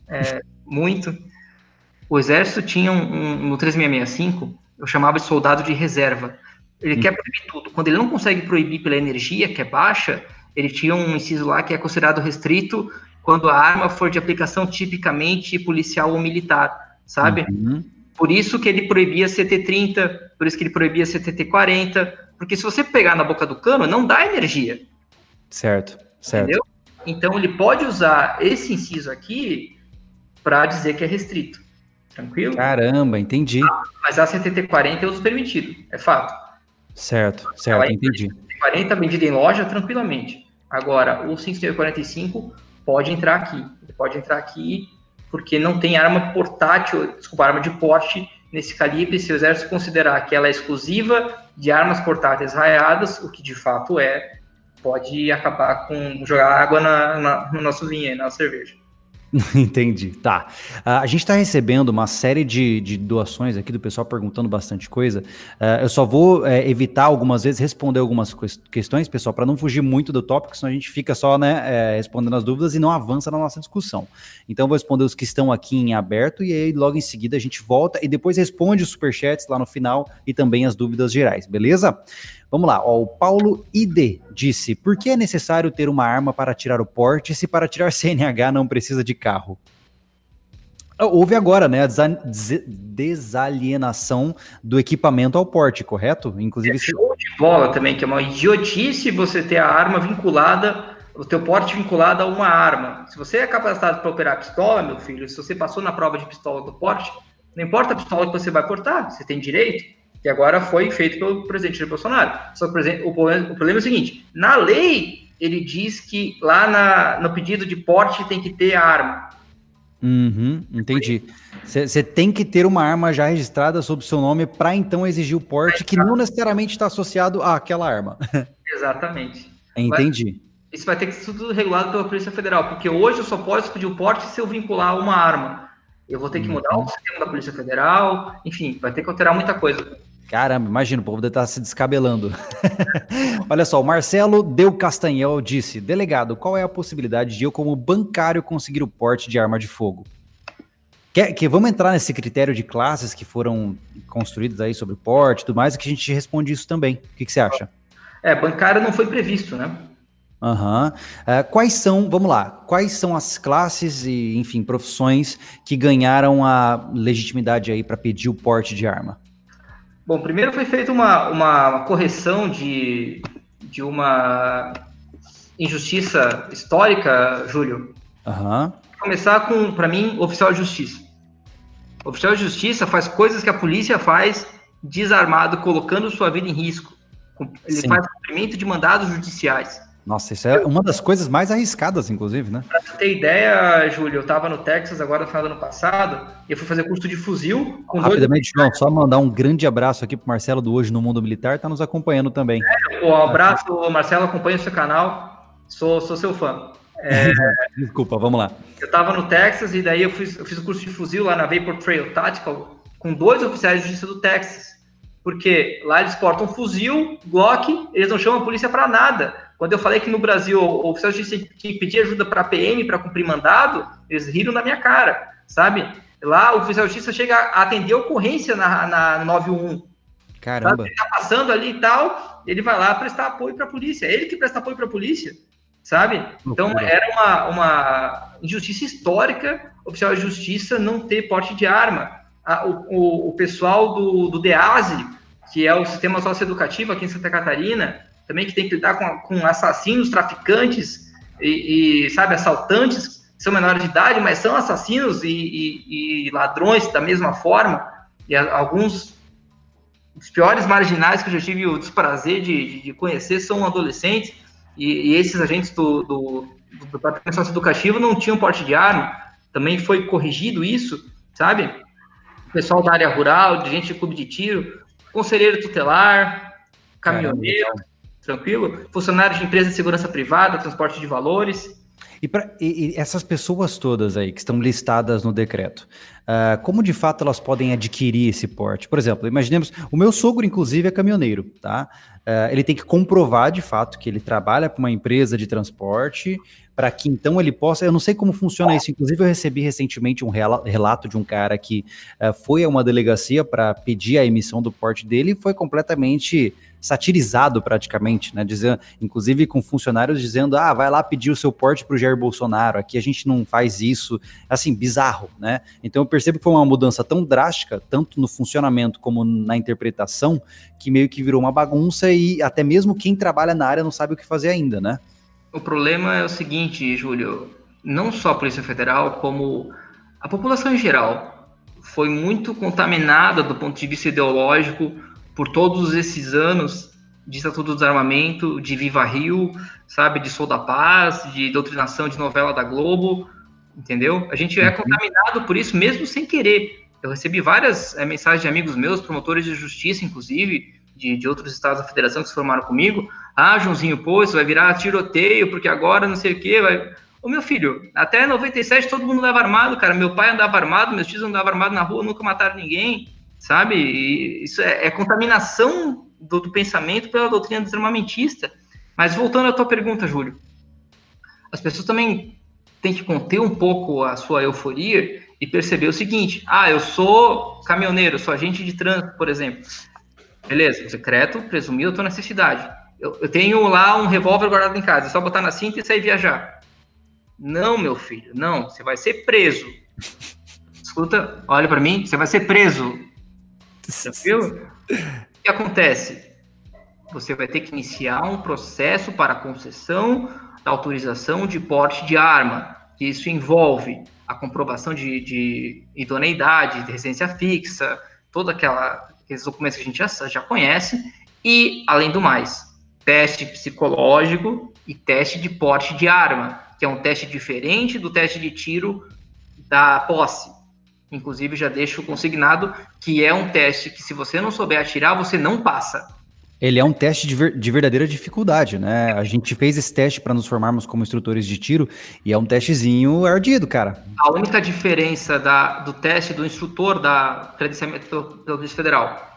é, muito. O exército tinha um, um, no 3665, eu chamava de soldado de reserva. Ele hum. quer proibir tudo. Quando ele não consegue proibir pela energia, que é baixa, ele tinha um inciso lá que é considerado restrito quando a arma for de aplicação tipicamente policial ou militar, sabe? Uhum. Por isso que ele proibia CT30, por isso que ele proibia CTT40, porque se você pegar na boca do cano, não dá energia. Certo, certo. Entendeu? Então ele pode usar esse inciso aqui para dizer que é restrito. Tranquilo? Caramba, entendi. Ah, mas a CTT40 é uso permitido, é fato. Certo, certo, Ela entendi. CTT40 vendida em loja tranquilamente. Agora, o 545 pode entrar aqui. Ele pode entrar aqui porque não tem arma portátil, desculpa, arma de porte nesse calibre, se o exército considerar que ela é exclusiva de armas portáteis raiadas, o que de fato é, pode acabar com jogar água na, na, no nosso vinho, na cerveja. Entendi, tá. Uh, a gente está recebendo uma série de, de, doações aqui do pessoal perguntando bastante coisa. Uh, eu só vou uh, evitar algumas vezes responder algumas questões, pessoal, para não fugir muito do tópico, senão a gente fica só né, eh, respondendo as dúvidas e não avança na nossa discussão. Então, eu vou responder os que estão aqui em aberto e aí logo em seguida a gente volta e depois responde os superchats lá no final e também as dúvidas gerais, beleza? Vamos lá, ó, o Paulo ID disse: por que é necessário ter uma arma para tirar o porte se para tirar CNH não precisa de carro? Ah, houve agora, né, a desalienação do equipamento ao porte, correto? Inclusive. É show de bola também, que é uma idiotice você ter a arma vinculada, o teu porte vinculado a uma arma. Se você é capacitado para operar pistola, meu filho, se você passou na prova de pistola do porte, não importa a pistola que você vai portar, você tem direito que agora foi feito pelo presidente Jair Bolsonaro. Só que o problema, o problema é o seguinte: na lei, ele diz que lá na, no pedido de porte tem que ter arma. Uhum, entendi. Você tem que ter uma arma já registrada sob seu nome para então exigir o porte, que não necessariamente está associado àquela arma. Exatamente. Entendi. isso vai ter que ser tudo regulado pela Polícia Federal, porque hoje eu só posso pedir o porte se eu vincular uma arma. Eu vou ter que mudar o uhum. sistema da Polícia Federal, enfim, vai ter que alterar muita coisa. Caramba, imagina, o povo deve estar se descabelando. Olha só, o Marcelo Deu Castanhel disse: Delegado, qual é a possibilidade de eu, como bancário, conseguir o porte de arma de fogo? Quer, que vamos entrar nesse critério de classes que foram construídas aí sobre porte e tudo mais, que a gente responde isso também. O que, que você acha? É, bancário não foi previsto, né? Aham. Uhum. Uh, quais são, vamos lá, quais são as classes e, enfim, profissões que ganharam a legitimidade aí para pedir o porte de arma? Bom, primeiro foi feita uma, uma correção de, de uma injustiça histórica, Júlio. Uhum. Começar com, para mim, oficial de justiça. O oficial de justiça faz coisas que a polícia faz desarmado, colocando sua vida em risco. Ele Sim. faz cumprimento de mandados judiciais. Nossa, isso é uma das coisas mais arriscadas, inclusive, né? Pra você ter ideia, Júlio, eu estava no Texas agora no final do ano passado, e eu fui fazer curso de fuzil. Rapidamente, dois... João, só mandar um grande abraço aqui pro Marcelo do Hoje no Mundo Militar, tá nos acompanhando também. É, um abraço, Marcelo, acompanha o seu canal, sou, sou seu fã. É, Desculpa, vamos lá. Eu estava no Texas e daí eu fiz, eu fiz o curso de fuzil lá na Vapor Trail Tactical com dois oficiais de justiça do Texas. Porque lá eles portam fuzil, Glock, eles não chamam a polícia para nada. Quando eu falei que no Brasil o oficial de justiça que pedir ajuda para a PM para cumprir mandado, eles riram na minha cara, sabe? Lá o oficial de justiça chega a atender a ocorrência na, na 911. Caramba. Sabe? Ele tá passando ali e tal, ele vai lá prestar apoio para a polícia. É ele que presta apoio para a polícia, sabe? Então era uma, uma injustiça histórica o oficial de justiça não ter porte de arma. O, o, o, pessoal do, do DEASE, que é o sistema socioeducativo aqui em Santa Catarina, também que tem que lidar com, com assassinos, traficantes e, e, sabe, assaltantes, são menores de idade, mas são assassinos e, e, e ladrões da mesma forma. E a, alguns dos piores marginais que eu já tive o desprazer de, de conhecer são adolescentes, e, esses agentes do, do, do Departamento Socioeducativo não tinham porte de arma. Também foi corrigido isso, sabe? O pessoal da área rural, de gente de clube de tiro, conselheiro tutelar, caminhoneiro. Caramba tranquilo? Funcionários de empresa de segurança privada, transporte de valores. E, pra, e, e essas pessoas todas aí que estão listadas no decreto, uh, como de fato elas podem adquirir esse porte? Por exemplo, imaginemos, o meu sogro, inclusive, é caminhoneiro, tá? Uh, ele tem que comprovar de fato que ele trabalha para uma empresa de transporte, para que então ele possa. Eu não sei como funciona isso, inclusive eu recebi recentemente um relato de um cara que uh, foi a uma delegacia para pedir a emissão do porte dele e foi completamente satirizado praticamente, né? Dizendo, inclusive com funcionários dizendo: ah, vai lá pedir o seu porte para o Jair Bolsonaro, aqui a gente não faz isso, assim, bizarro, né? Então eu percebo que foi uma mudança tão drástica, tanto no funcionamento como na interpretação, que meio que virou uma bagunça e até mesmo quem trabalha na área não sabe o que fazer ainda, né? O problema é o seguinte, Júlio, não só a Polícia Federal, como a população em geral foi muito contaminada do ponto de vista ideológico por todos esses anos de Estatuto do Desarmamento, de Viva Rio, sabe, de Sou da Paz, de doutrinação de novela da Globo, entendeu? A gente é uhum. contaminado por isso mesmo sem querer. Eu recebi várias é, mensagens de amigos meus, promotores de justiça, inclusive, de, de outros estados da federação que se formaram comigo. Ah, Joãozinho, pô, isso vai virar tiroteio, porque agora não sei o quê, vai... Ô, meu filho, até 97 todo mundo leva armado, cara. Meu pai andava armado, meus tios andavam armados na rua, nunca mataram ninguém, sabe? E isso é, é contaminação do, do, pensamento pela doutrina desarmamentista. Mas voltando à tua pergunta, Júlio, as pessoas também têm que conter um pouco a sua euforia e perceber o seguinte: ah, eu sou caminhoneiro, sou agente de trânsito, por exemplo. Beleza, secreto, presumiu a tua necessidade. Eu, eu tenho lá um revólver guardado em casa, é só botar na cinta e sair viajar. Não, meu filho, não. Você vai ser preso. Escuta, olha para mim, você vai ser preso. Viu? O que acontece? Você vai ter que iniciar um processo para concessão da autorização de porte de arma. Isso envolve a comprovação de, de idoneidade, de residência fixa, toda aquela aqueles documentos que a gente já, já conhece e, além do mais, teste psicológico e teste de porte de arma que é um teste diferente do teste de tiro da posse. Inclusive, já deixo consignado que é um teste que, se você não souber atirar, você não passa. Ele é um teste de, ver, de verdadeira dificuldade, né? A gente fez esse teste para nos formarmos como instrutores de tiro e é um testezinho ardido, cara. A única diferença da, do teste do instrutor da credenciamento pela Polícia Federal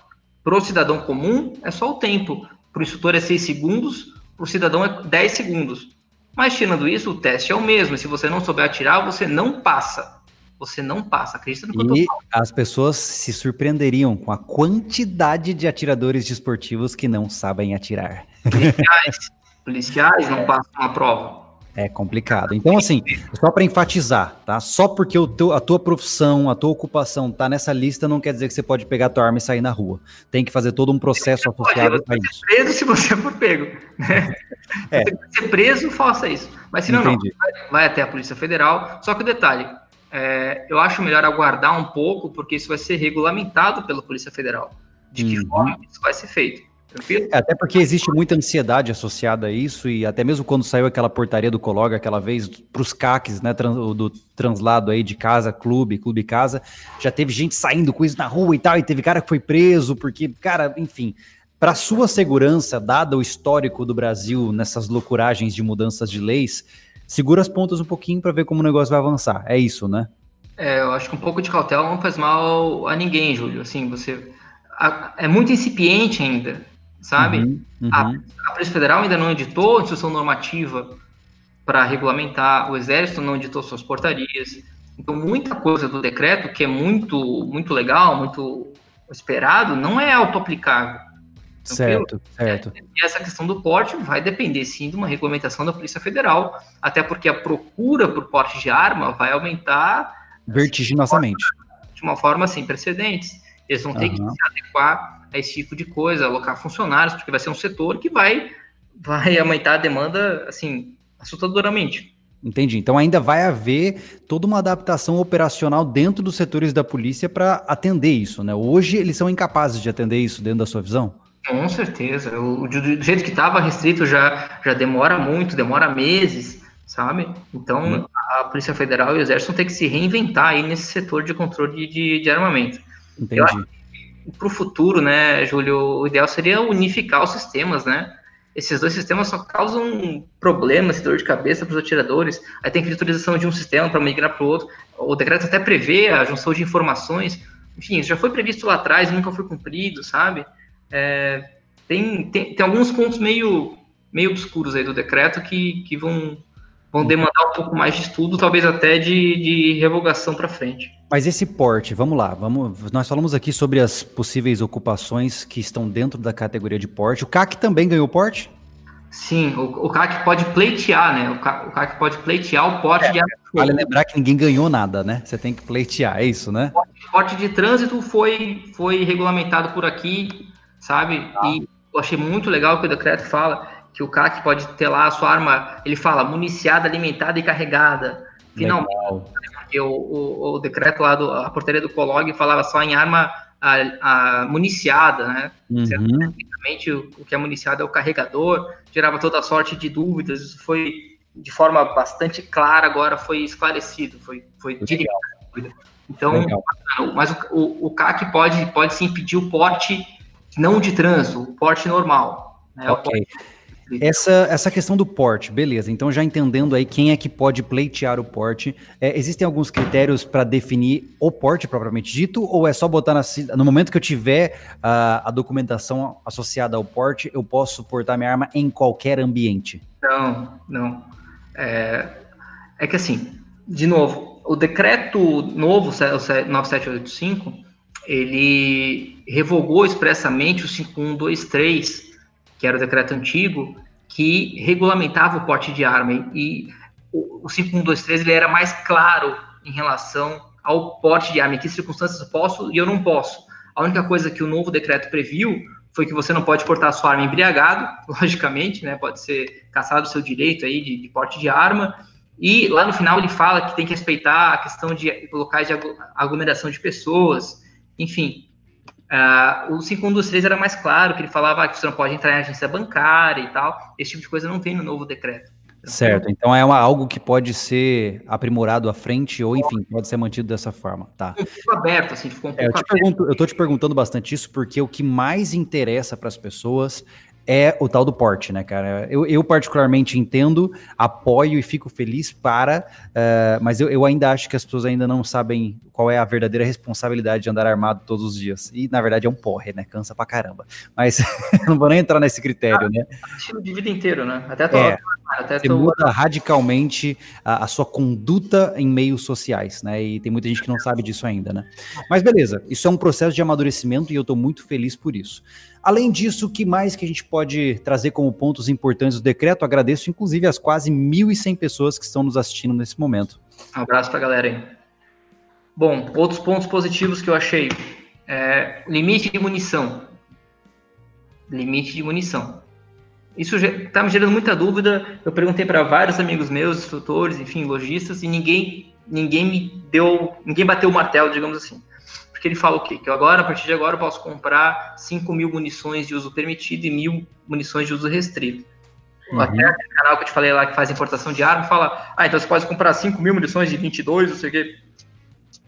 para o cidadão comum é só o tempo. Para o instrutor é 6 segundos, para o cidadão é 10 segundos. Mas tirando isso, o teste é o mesmo. Se você não souber atirar, você não passa. Você não passa. Acredita no que e eu tô falando. As pessoas se surpreenderiam com a quantidade de atiradores desportivos que não sabem atirar. Policiais, policiais não passam a prova. É complicado. Então, assim, só para enfatizar, tá? Só porque o teu, a tua profissão, a tua ocupação tá nessa lista, não quer dizer que você pode pegar a tua arma e sair na rua. Tem que fazer todo um processo associado a isso. Ser preso se você for pego. Né? É. Você tem que ser preso, faça isso. Mas se não, não vai, vai, até a Polícia Federal. Só que o detalhe, é, eu acho melhor aguardar um pouco, porque isso vai ser regulamentado pela Polícia Federal. De que uhum. forma isso vai ser feito. Tranquilo? É, até porque existe muita ansiedade associada a isso, e até mesmo quando saiu aquela portaria do Cologa aquela vez para os CACs, né, trans, do translado aí de casa, clube, clube casa, já teve gente saindo com isso na rua e tal, e teve cara que foi preso, porque, cara, enfim, para sua segurança, dado o histórico do Brasil nessas loucuragens de mudanças de leis, segura as pontas um pouquinho para ver como o negócio vai avançar. É isso, né? É, eu acho que um pouco de cautela não faz mal a ninguém, Júlio. Assim, você a, é muito incipiente ainda sabe? Uhum, uhum. A, a Polícia Federal ainda não editou a instrução normativa para regulamentar, o Exército não editou suas portarias. Então, muita coisa do decreto, que é muito, muito legal, muito esperado, não é auto-aplicável. Certo, certo. E essa questão do porte vai depender, sim, de uma regulamentação da Polícia Federal, até porque a procura por porte de arma vai aumentar... Vertiginosamente. De uma forma, de uma forma sem precedentes. Eles vão ter uhum. que se adequar a esse tipo de coisa, alocar funcionários, porque vai ser um setor que vai, vai aumentar a demanda, assim, assustadoramente. Entendi. Então ainda vai haver toda uma adaptação operacional dentro dos setores da polícia para atender isso, né? Hoje eles são incapazes de atender isso dentro da sua visão? Com certeza. O, do, jeito que estava restrito já, já demora muito, demora meses, sabe? Então hum. a Polícia Federal e o Exército vão ter que se reinventar aí nesse setor de controle de, de armamento. Entendi. Eu acho para o futuro, né, Júlio, o ideal seria unificar os sistemas, né? Esses dois sistemas só causam problemas, dor de cabeça para os atiradores. Aí tem que autorização de um sistema para migrar para o outro. O decreto até prevê a junção de informações. Enfim, isso já foi previsto lá atrás, nunca foi cumprido, sabe? É, tem, tem, tem alguns pontos meio, meio obscuros aí do decreto que, que vão, vão demandar um pouco mais de estudo, talvez até de, de revogação para frente. Mas esse porte, vamos lá, vamos, nós falamos aqui sobre as possíveis ocupações que estão dentro da categoria de porte. O CAC também ganhou porte? Sim, o, o CAC pode pleitear, né? O CAC, o CAC pode pleitear o porte é, de Vale lembrar que ninguém ganhou nada, né? Você tem que pleitear, é isso, né? O porte de trânsito foi, foi regulamentado por aqui, sabe? Ah. E eu achei muito legal que o decreto fala que o CAC pode ter lá a sua arma, ele fala municiada, alimentada e carregada. Finalmente, Legal. porque o, o, o, decreto lá, do, a portaria do Colog falava só em arma a, a municiada, né? Uhum. O, o que é municiado é o carregador, gerava toda sorte de dúvidas, isso foi de forma bastante clara agora foi esclarecido, foi, foi direto. Então, Legal. mas o, o, o, CAC pode, pode sim pedir o porte não de trânsito, o porte normal. Né? Ok. Essa, essa questão do porte, beleza. Então, já entendendo aí quem é que pode pleitear o porte, é, existem alguns critérios para definir o porte propriamente dito, ou é só botar na, no momento que eu tiver a, a documentação associada ao porte, eu posso portar minha arma em qualquer ambiente? Não, não. É, é que assim, de novo, o decreto novo, o 9785, ele revogou expressamente o 5123, que era o decreto antigo, que regulamentava o porte de arma. E o 5123 ele era mais claro em relação ao porte de arma, em que circunstâncias eu posso e eu não posso. A única coisa que o novo decreto previu foi que você não pode portar sua arma embriagado, logicamente, né? Pode ser caçado o seu direito aí de, de, porte de arma. E lá no final ele fala que tem que respeitar a questão de locais de aglomeração de pessoas. Enfim, uh, o 5123 era mais claro, que ele falava que você não pode entrar em agência bancária e tal. Esse tipo de coisa não tem no novo decreto. Certo, então é uma, algo que pode ser aprimorado à frente ou, enfim, pode ser mantido dessa forma, tá? Pouco aberto, assim, ficou um pouco é, eu, te pergunto, eu tô te perguntando bastante isso porque o que mais interessa para as pessoas é o tal do porte, né, cara? Eu, eu, particularmente entendo, apoio e fico feliz para, uh, mas eu, eu, ainda acho que as pessoas ainda não sabem qual é a verdadeira responsabilidade de andar armado todos os dias. E, na verdade, é um porre, né? Cansa pra caramba. Mas não vou nem entrar nesse critério, ah, né? Estilo de vida inteiro, né? Até, tô, é, até tô... muda radicalmente a, a, sua conduta em meios sociais, né? E tem muita gente que não sabe disso ainda, né? Mas beleza, isso é um processo de amadurecimento e eu tô muito feliz por isso. Além disso, o que mais que a gente pode trazer como pontos importantes do decreto? Agradeço, inclusive, as quase 1.100 pessoas que estão nos assistindo nesse momento. Um abraço para a galera aí. Bom, outros pontos positivos que eu achei. É, limite de munição. Limite de munição. Isso está me gerando muita dúvida. Eu perguntei para vários amigos meus, instrutores, enfim, lojistas, e ninguém, ninguém me deu, ninguém bateu o martelo, digamos assim que ele fala o quê? Que agora, a partir de agora, eu posso comprar 5 mil munições de uso permitido e mil munições de uso restrito. Uhum. Até aquele canal que eu te falei lá que faz importação de arma fala, ah, então você pode comprar 5 mil munições de 22, não sei o quê.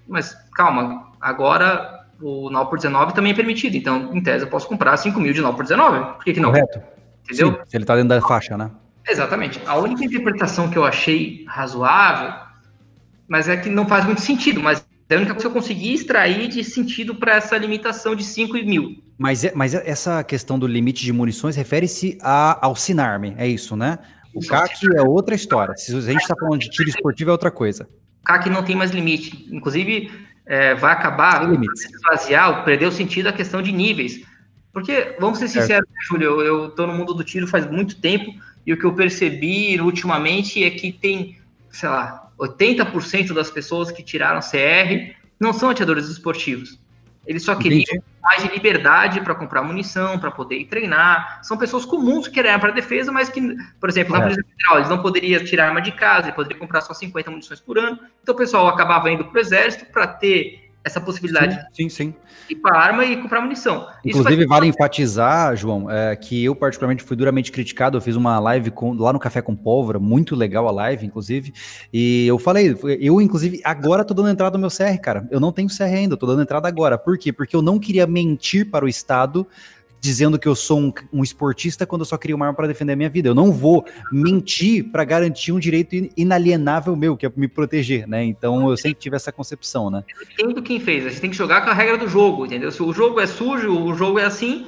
Mas calma, agora o 9 por 19 também é permitido, então em tese eu posso comprar 5 mil de 9 por 19, por que, que não? Correto. Entendeu? Sim, se ele está dentro da faixa, né? Exatamente. A única interpretação que eu achei razoável, mas é que não faz muito sentido, mas é a única coisa que eu consegui extrair de sentido para essa limitação de 5 mil. Mas, é, mas essa questão do limite de munições refere-se ao Sinarme, é isso, né? O CAC é outra história. Se a gente está falando de tiro esportivo, é outra coisa. O CAC não tem mais limite. Inclusive, é, vai acabar, esvaziar, perder o sentido a questão de níveis. Porque, vamos ser sinceros, certo. Júlio, eu estou no mundo do tiro faz muito tempo e o que eu percebi ultimamente é que tem, sei lá, 80% das pessoas que tiraram CR não são atiradores esportivos. Eles só queriam Entendi. mais de liberdade para comprar munição, para poder ir treinar. São pessoas comuns que querem para defesa, mas que, por exemplo, na é. Polícia Federal, eles não poderiam tirar arma de casa, eles poderiam comprar só 50 munições por ano. Então o pessoal acabava indo para o exército para ter essa possibilidade sim, sim, sim. de ir para arma e comprar munição. Inclusive, vale enfatizar, João, é, que eu particularmente fui duramente criticado. Eu fiz uma live com, lá no Café com Pólvora, muito legal a live, inclusive. E eu falei, eu, inclusive, agora tô dando entrada no meu CR, cara. Eu não tenho CR ainda, tô dando entrada agora. Por quê? Porque eu não queria mentir para o Estado dizendo que eu sou um, um esportista quando eu só queria uma arma para defender a minha vida. Eu não vou mentir para garantir um direito inalienável meu, que é me proteger, né? Então eu sempre tive essa concepção, né? Eu entendo quem fez. A gente tem que jogar com a regra do jogo, entendeu? Se o jogo é sujo, o jogo é assim,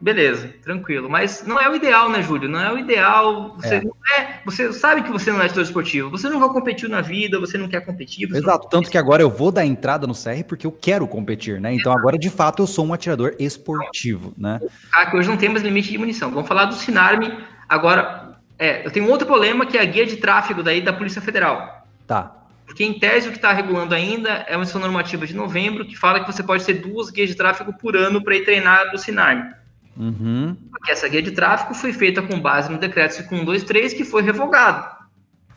Beleza, tranquilo. Mas não é o ideal, né, Júlio? Não é o ideal. Você, é. é você sabe que você não é editor esportivo. Você não vai competir na vida, você não quer competir. Exato, tanto que agora eu vou dar entrada no CR porque eu quero competir, né? Então agora, de fato, eu sou um atirador esportivo, né? Ah, que hoje não tem mais limite de munição. Vamos falar do Sinarme. Agora, é, eu tenho outro problema que é a guia de tráfego daí da Polícia Federal. Tá. Porque em tese o que está regulando ainda é uma instrução normativa de novembro que fala que você pode ter duas guias de tráfego por ano para ir treinar do Sinarme. Uhum. Porque essa guia de tráfego foi feita com base no decreto 5123 que foi revogado.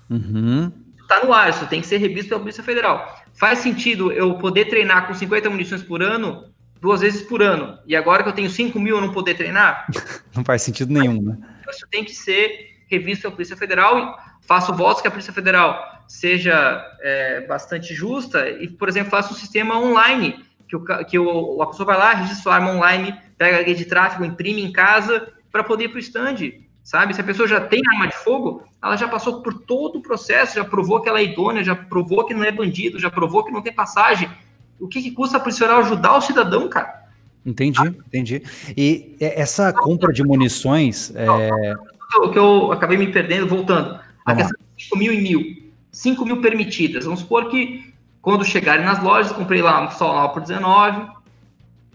Uhum. Está no ar, isso tem que ser revisto pela Polícia Federal. Faz sentido eu poder treinar com 50 munições por ano duas vezes por ano, e agora que eu tenho 5 mil eu não poder treinar? não faz sentido nenhum, né? Isso tem que ser revisto pela Polícia Federal e faço votos que a Polícia Federal seja é, bastante justa e, por exemplo, faça um sistema online, que, o, que o, a pessoa vai lá, registra a arma online, pega a guia de tráfego, imprime em casa para poder ir para o stand, sabe? Se a pessoa já tem arma de fogo, ela já passou por todo o processo, já provou que ela é idônea, já provou que não é bandido, já provou que não tem passagem. O que, que custa a Polícia Federal ajudar o cidadão, cara? Entendi, entendi. E essa compra de munições. É... O que eu acabei me perdendo, voltando. A questão de 5 mil e mil. 5 mil permitidas. Vamos supor que quando chegarem nas lojas, comprei lá só lá por 19.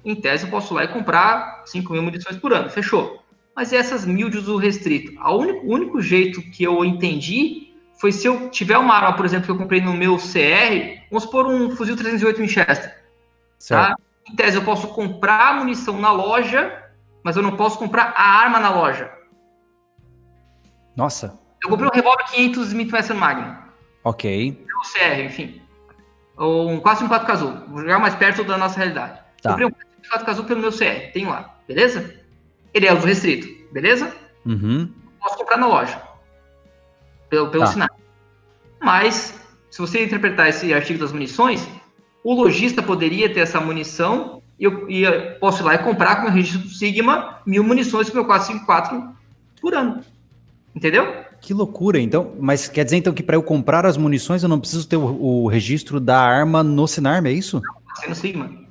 Em tese, eu posso ir lá e comprar 5 mil munições por ano. Fechou. Mas e essas mil de uso restrito? O único, único jeito que eu entendi foi se eu tiver uma arma, por exemplo, que eu comprei no meu CR, vamos supor um fuzil 308 Winchester. Tá? Em tese, eu posso comprar munição na loja, mas eu não posso comprar a arma na loja. Nossa. Eu comprei um revólver 500 Smith Wesson Magnum. Ok. Um CR, enfim. Ou um 454 Cazoo. Vou jogar mais perto da nossa realidade. Tá. Comprei um 454 Cazoo pelo meu CR. Tem lá. Beleza? Ele é uso restrito. Beleza? Uhum. Posso comprar na loja. Pelo, pelo tá. sinal. Mas, se você interpretar esse artigo das munições, o lojista poderia ter essa munição e eu, e eu posso ir lá e comprar com o registro do Sigma mil munições com meu 454 por ano. Entendeu? Que loucura, então. Mas quer dizer então que para eu comprar as munições eu não preciso ter o, o registro da arma no Sinarm, é isso? Não, no Sigma.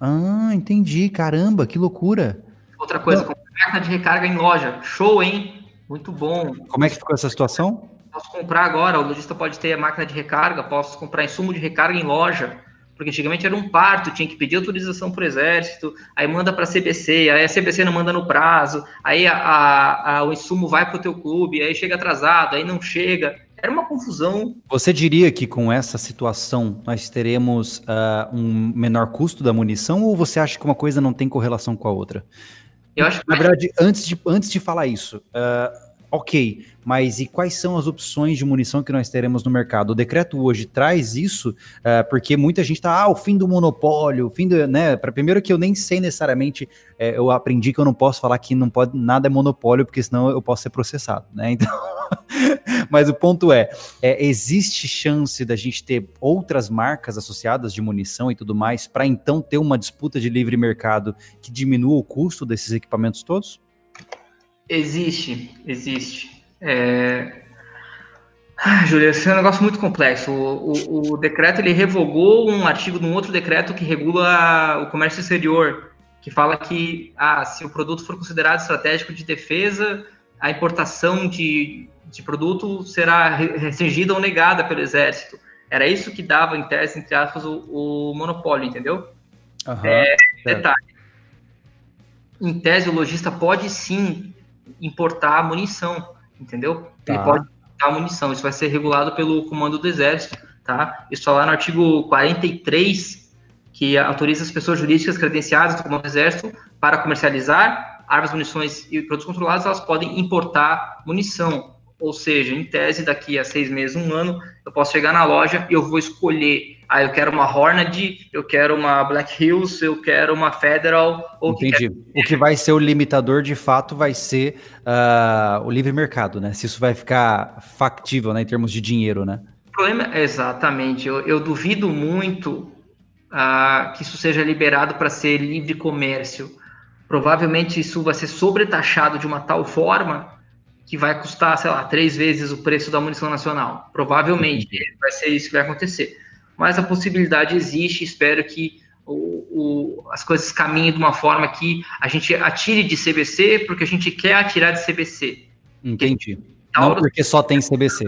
Ah, entendi. Caramba, que loucura. Outra coisa, máquina de recarga em loja. Show, hein? Muito bom. Como é que ficou essa situação? Posso comprar agora, o lojista pode ter a máquina de recarga, posso comprar insumo de recarga em loja porque antigamente era um parto, tinha que pedir autorização para o exército, aí manda para a CBC, aí a CBC não manda no prazo, aí a, a, a, o insumo vai para o teu clube, aí chega atrasado, aí não chega. Era uma confusão. Você diria que com essa situação nós teremos uh, um menor custo da munição ou você acha que uma coisa não tem correlação com a outra? Eu acho que... Na verdade, antes de, antes de falar isso, uh, ok, mas e quais são as opções de munição que nós teremos no mercado? O decreto hoje traz isso, uh, porque muita gente está, ah, o fim do monopólio, o fim do, né, primeiro que eu nem sei necessariamente, é, eu aprendi que eu não posso falar que não pode, nada é monopólio, porque senão eu posso ser processado, né, então, mas o ponto é, é, existe chance da gente ter outras marcas associadas de munição e tudo mais, para então ter uma disputa de livre mercado que diminua o custo desses equipamentos todos? Existe, existe. É... Ah, Júlia, esse é um negócio muito complexo. O, o, o, decreto ele revogou um artigo de um outro decreto que regula o comércio exterior, que fala que ah, se o produto for considerado estratégico de defesa, a importação de, de produto será restringida ou negada pelo Exército. Era isso que dava, em tese, entre aspas, o, o monopólio, entendeu? Uhum, é, detalhe. Em tese, o lojista pode sim importar munição, entendeu? Tá. Ele pode importar munição, isso vai ser regulado pelo comando do Exército, tá? Isso lá no artigo 43, que autoriza as pessoas jurídicas credenciadas do comando do Exército para comercializar armas, munições e produtos controlados, elas podem importar munição. Ou seja, em tese, daqui a seis meses, um ano, eu posso chegar na loja e eu vou escolher. Ah, eu quero uma Hornady, eu quero uma Black Hills, eu quero uma Federal. Ou Entendi. Que o que vai ser o limitador, de fato, vai ser uh, o livre mercado, né? Se isso vai ficar factível, né, em termos de dinheiro, né? O problema, é exatamente. Eu, eu duvido muito uh, que isso seja liberado para ser livre comércio. Provavelmente isso vai ser sobretaxado de uma tal forma que vai custar, sei lá, três vezes o preço da munição nacional. Provavelmente vai ser isso que vai acontecer. Mas a possibilidade existe, espero que o, o, as coisas caminhem de uma forma que a gente atire de CBC porque a gente quer atirar de CBC. Entendi. Não porque só tem CBC.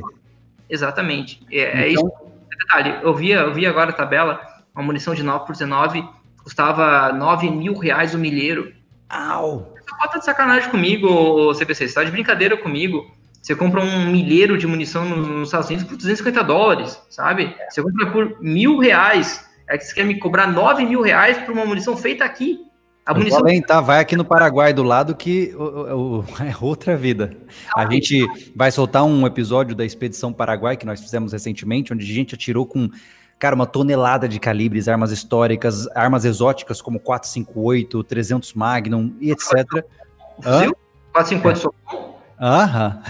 Exatamente. É, é então... é isso. Detalhe, eu vi, eu vi agora a tabela, uma munição de 9 por 19 custava 9 mil reais o milheiro. Au! Você tá de sacanagem comigo, CBC. Você tá de brincadeira comigo. Você compra um milheiro de munição nos Estados Unidos por 250 dólares, sabe? Você compra por mil reais. É que você quer me cobrar 9 mil reais por uma munição feita aqui. A munição... Além, tá? Vai aqui no Paraguai do lado que o, o, é outra vida. A gente vai soltar um episódio da Expedição Paraguai que nós fizemos recentemente, onde a gente atirou com cara, uma tonelada de calibres, armas históricas, armas exóticas como 458, 300 Magnum e etc. Fuzil? 458 é. Aham.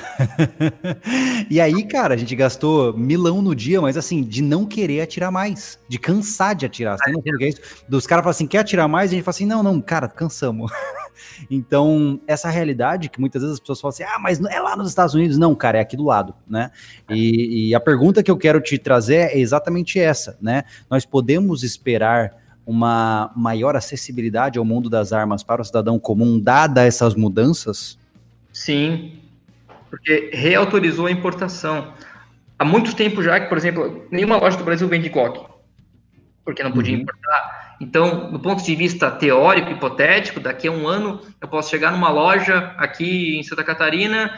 e aí, cara, a gente gastou milão no dia, mas assim, de não querer atirar mais, de cansar de atirar. Você não que é isso? Dos caras falam assim, quer atirar mais? E a gente fala assim, não, não, cara, cansamos. então, essa realidade que muitas vezes as pessoas falam assim, ah, mas é lá nos Estados Unidos. Não, cara, é aqui do lado, né? E, e a pergunta que eu quero te trazer é exatamente essa, né? Nós podemos esperar uma maior acessibilidade ao mundo das armas para o cidadão comum, dada essas mudanças? Sim, porque reautorizou a importação. Há muito tempo já que, por exemplo, nenhuma loja do Brasil vende Glock, porque não podia uhum. importar. Então, do ponto de vista teórico, hipotético, daqui a um ano eu posso chegar numa loja aqui em Santa Catarina,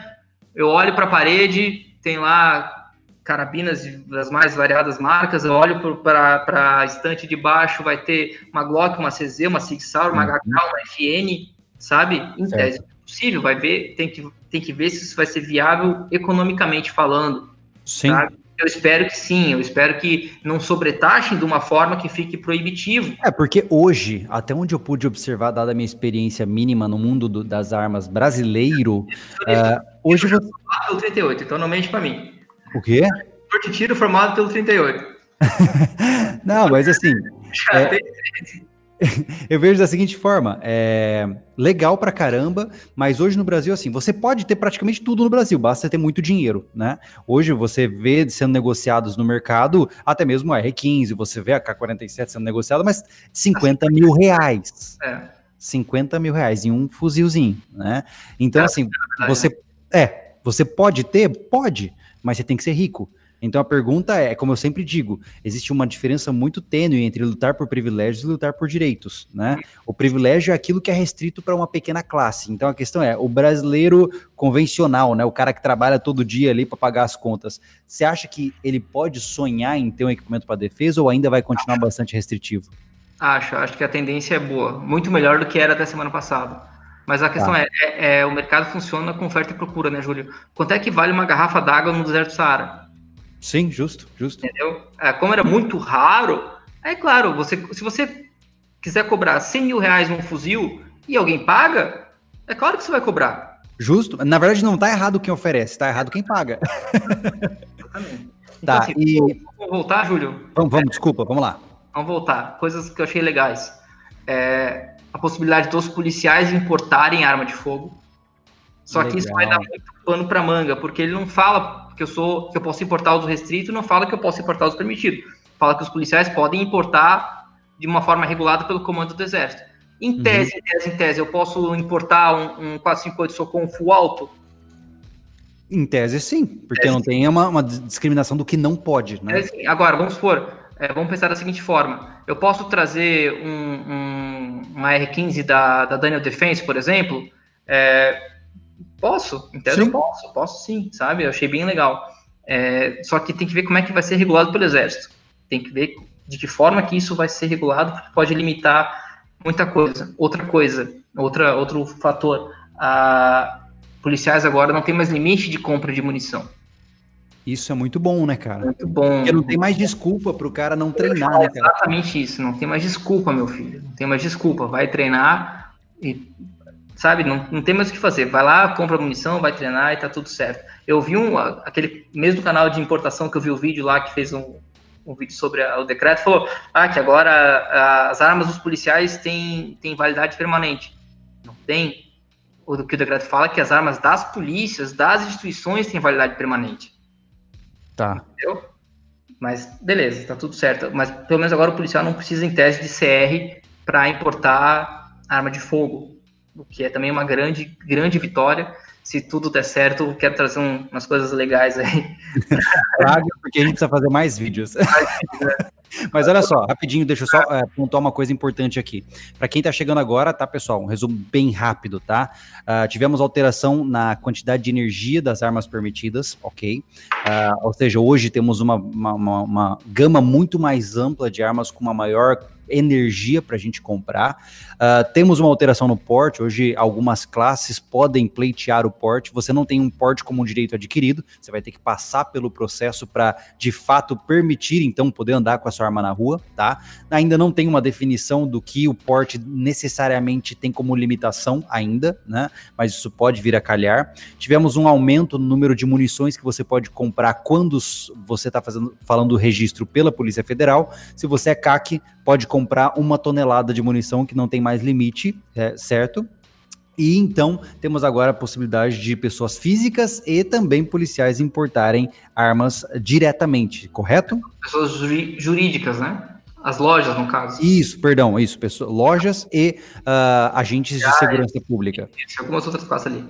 eu olho para a parede, tem lá carabinas das mais variadas marcas, eu olho para a estante de baixo, vai ter uma Glock, uma CZ, uma Sig Sauer, uma HK, uhum. uma FN, sabe? Em certo. tese possível, vai ver, tem que, tem que ver se isso vai ser viável economicamente falando. Sim. Sabe? Eu espero que sim, eu espero que não sobretaxem de uma forma que fique proibitivo. É, porque hoje, até onde eu pude observar, dada a minha experiência mínima no mundo do, das armas brasileiro, uh, hoje você... pelo 38, então não mente para mim. O quê? Eu tiro formado pelo 38. não, mas assim... é, eu vejo da seguinte forma: é legal pra caramba, mas hoje no Brasil, assim, você pode ter praticamente tudo no Brasil, basta ter muito dinheiro, né? Hoje você vê sendo negociados no mercado, até mesmo a R15, você vê a K-47 sendo negociada, mas 50 mil reais. É. 50 mil reais em um fuzilzinho, né? Então, é, assim, é você. É, você pode ter? Pode, mas você tem que ser rico. Então a pergunta é, como eu sempre digo, existe uma diferença muito tênue entre lutar por privilégios e lutar por direitos, né? O privilégio é aquilo que é restrito para uma pequena classe. Então a questão é, o brasileiro convencional, né, o cara que trabalha todo dia ali para pagar as contas, você acha que ele pode sonhar em ter um equipamento para defesa ou ainda vai continuar acho. bastante restritivo? Acho, acho que a tendência é boa, muito melhor do que era até semana passada. Mas a questão tá. é, é, é, o mercado funciona com oferta e procura, né, Júlio? Quanto é que vale uma garrafa d'água no deserto do Saara? Sim, justo, justo. Entendeu? É, como era muito raro, é claro, você, se você quiser cobrar 100 mil reais num fuzil e alguém paga, é claro que você vai cobrar. Justo. Na verdade, não está errado quem oferece, está errado quem paga. Exatamente. Então, tá, assim, e... Vamos voltar, Júlio? Vamos, vamos, desculpa, vamos lá. Vamos voltar. Coisas que eu achei legais. É, a possibilidade dos policiais importarem arma de fogo. Só Legal. que isso vai dar muito pano para manga, porque ele não fala que eu sou que eu posso importar os restritos, não fala que eu posso importar os permitidos. Fala que os policiais podem importar de uma forma regulada pelo comando do exército. Em uhum. tese, uhum. em tese, em tese, eu posso importar um, um 458 Socom full alto? Em tese, sim, porque tese, não tem uma, uma, discriminação do que não pode, né? É, Agora, vamos supor, é, vamos pensar da seguinte forma: eu posso trazer um, um, uma R15 da, da Daniel Defense, por exemplo, é, Posso, em tese posso, posso sim, sabe? Eu achei bem legal. É, só que tem que ver como é que vai ser regulado pelo Exército. Tem que ver de que forma que isso vai ser regulado, porque pode limitar muita coisa. Outra coisa, outra, outro fator, a, policiais agora não tem mais limite de compra de munição. Isso é muito bom, né, cara? Muito bom. Porque não tem mais desculpa para o cara não treinar, né, cara? Exatamente isso. Não tem mais desculpa, meu filho. Não tem mais desculpa. Vai treinar e sabe? Não, não tem mais o que fazer. Vai lá, compra munição, vai treinar e tá tudo certo. Eu vi um, aquele mesmo canal de importação que eu vi o vídeo lá, que fez um, um vídeo sobre a, o decreto, falou ah, que agora a, as armas dos policiais têm, têm validade permanente. Não tem. O que o decreto fala é que as armas das polícias, das instituições têm validade permanente. Tá. Entendeu? Mas beleza, tá tudo certo. Mas pelo menos agora o policial não precisa em teste de CR para importar arma de fogo o que é também uma grande, grande vitória. Se tudo der certo, quero trazer um, umas coisas legais aí. Traga, porque a gente precisa fazer mais vídeos. Mas olha só, rapidinho, deixa eu só é, pontuar uma coisa importante aqui. Para quem está chegando agora, tá, pessoal? Um resumo bem rápido, tá? Uh, tivemos alteração na quantidade de energia das armas permitidas, ok? Uh, ou seja, hoje temos uma, uma, uma, uma, gama muito mais ampla de armas com uma maior energia para a gente comprar. Uh, temos uma alteração no porte. Hoje, algumas classes podem pleitear o porte. Você não tem um porte como um direito adquirido. Você vai ter que passar pelo processo para, de fato, permitir, então, poder andar com a sua arma na rua, tá? Ainda não tem uma definição do que o porte necessariamente tem como limitação ainda, né? Mas isso pode vir a calhar. Tivemos um aumento no número de munições que você pode comprar quando você está falando do registro pela Polícia Federal. Se você é CAC, pode comprar uma tonelada de munição que não tem mais limite, é, certo? E então temos agora a possibilidade de pessoas físicas e também policiais importarem armas diretamente, correto? Pessoas jurídicas, né? As lojas, no caso. Isso, perdão, isso, pessoas, lojas e uh, agentes de segurança pública. Isso, algumas outras classes ali.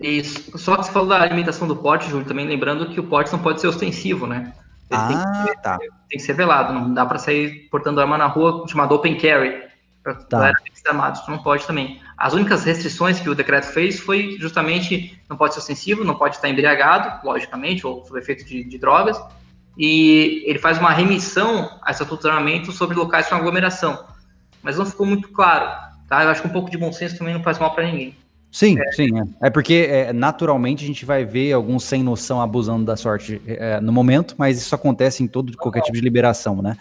Isso. Só que você falou da alimentação do porte, Júlio, também lembrando que o porte não pode ser ostensivo, né? Ele ah, tem que, tá. Tem que ser velado, não dá para sair portando arma na rua, chamado open carry, para tá. galera armados, não pode também. As únicas restrições que o decreto fez foi justamente não pode ser ostensivo, não pode estar embriagado, logicamente, ou sob efeito de, de drogas, e ele faz uma remissão a estatuto de armamento sobre locais com aglomeração. Mas não ficou muito claro, tá? Eu acho que um pouco de bom senso também não faz mal para ninguém. Sim, é. sim. É, é porque é, naturalmente a gente vai ver alguns sem noção abusando da sorte é, no momento, mas isso acontece em todo qualquer tipo de liberação, né?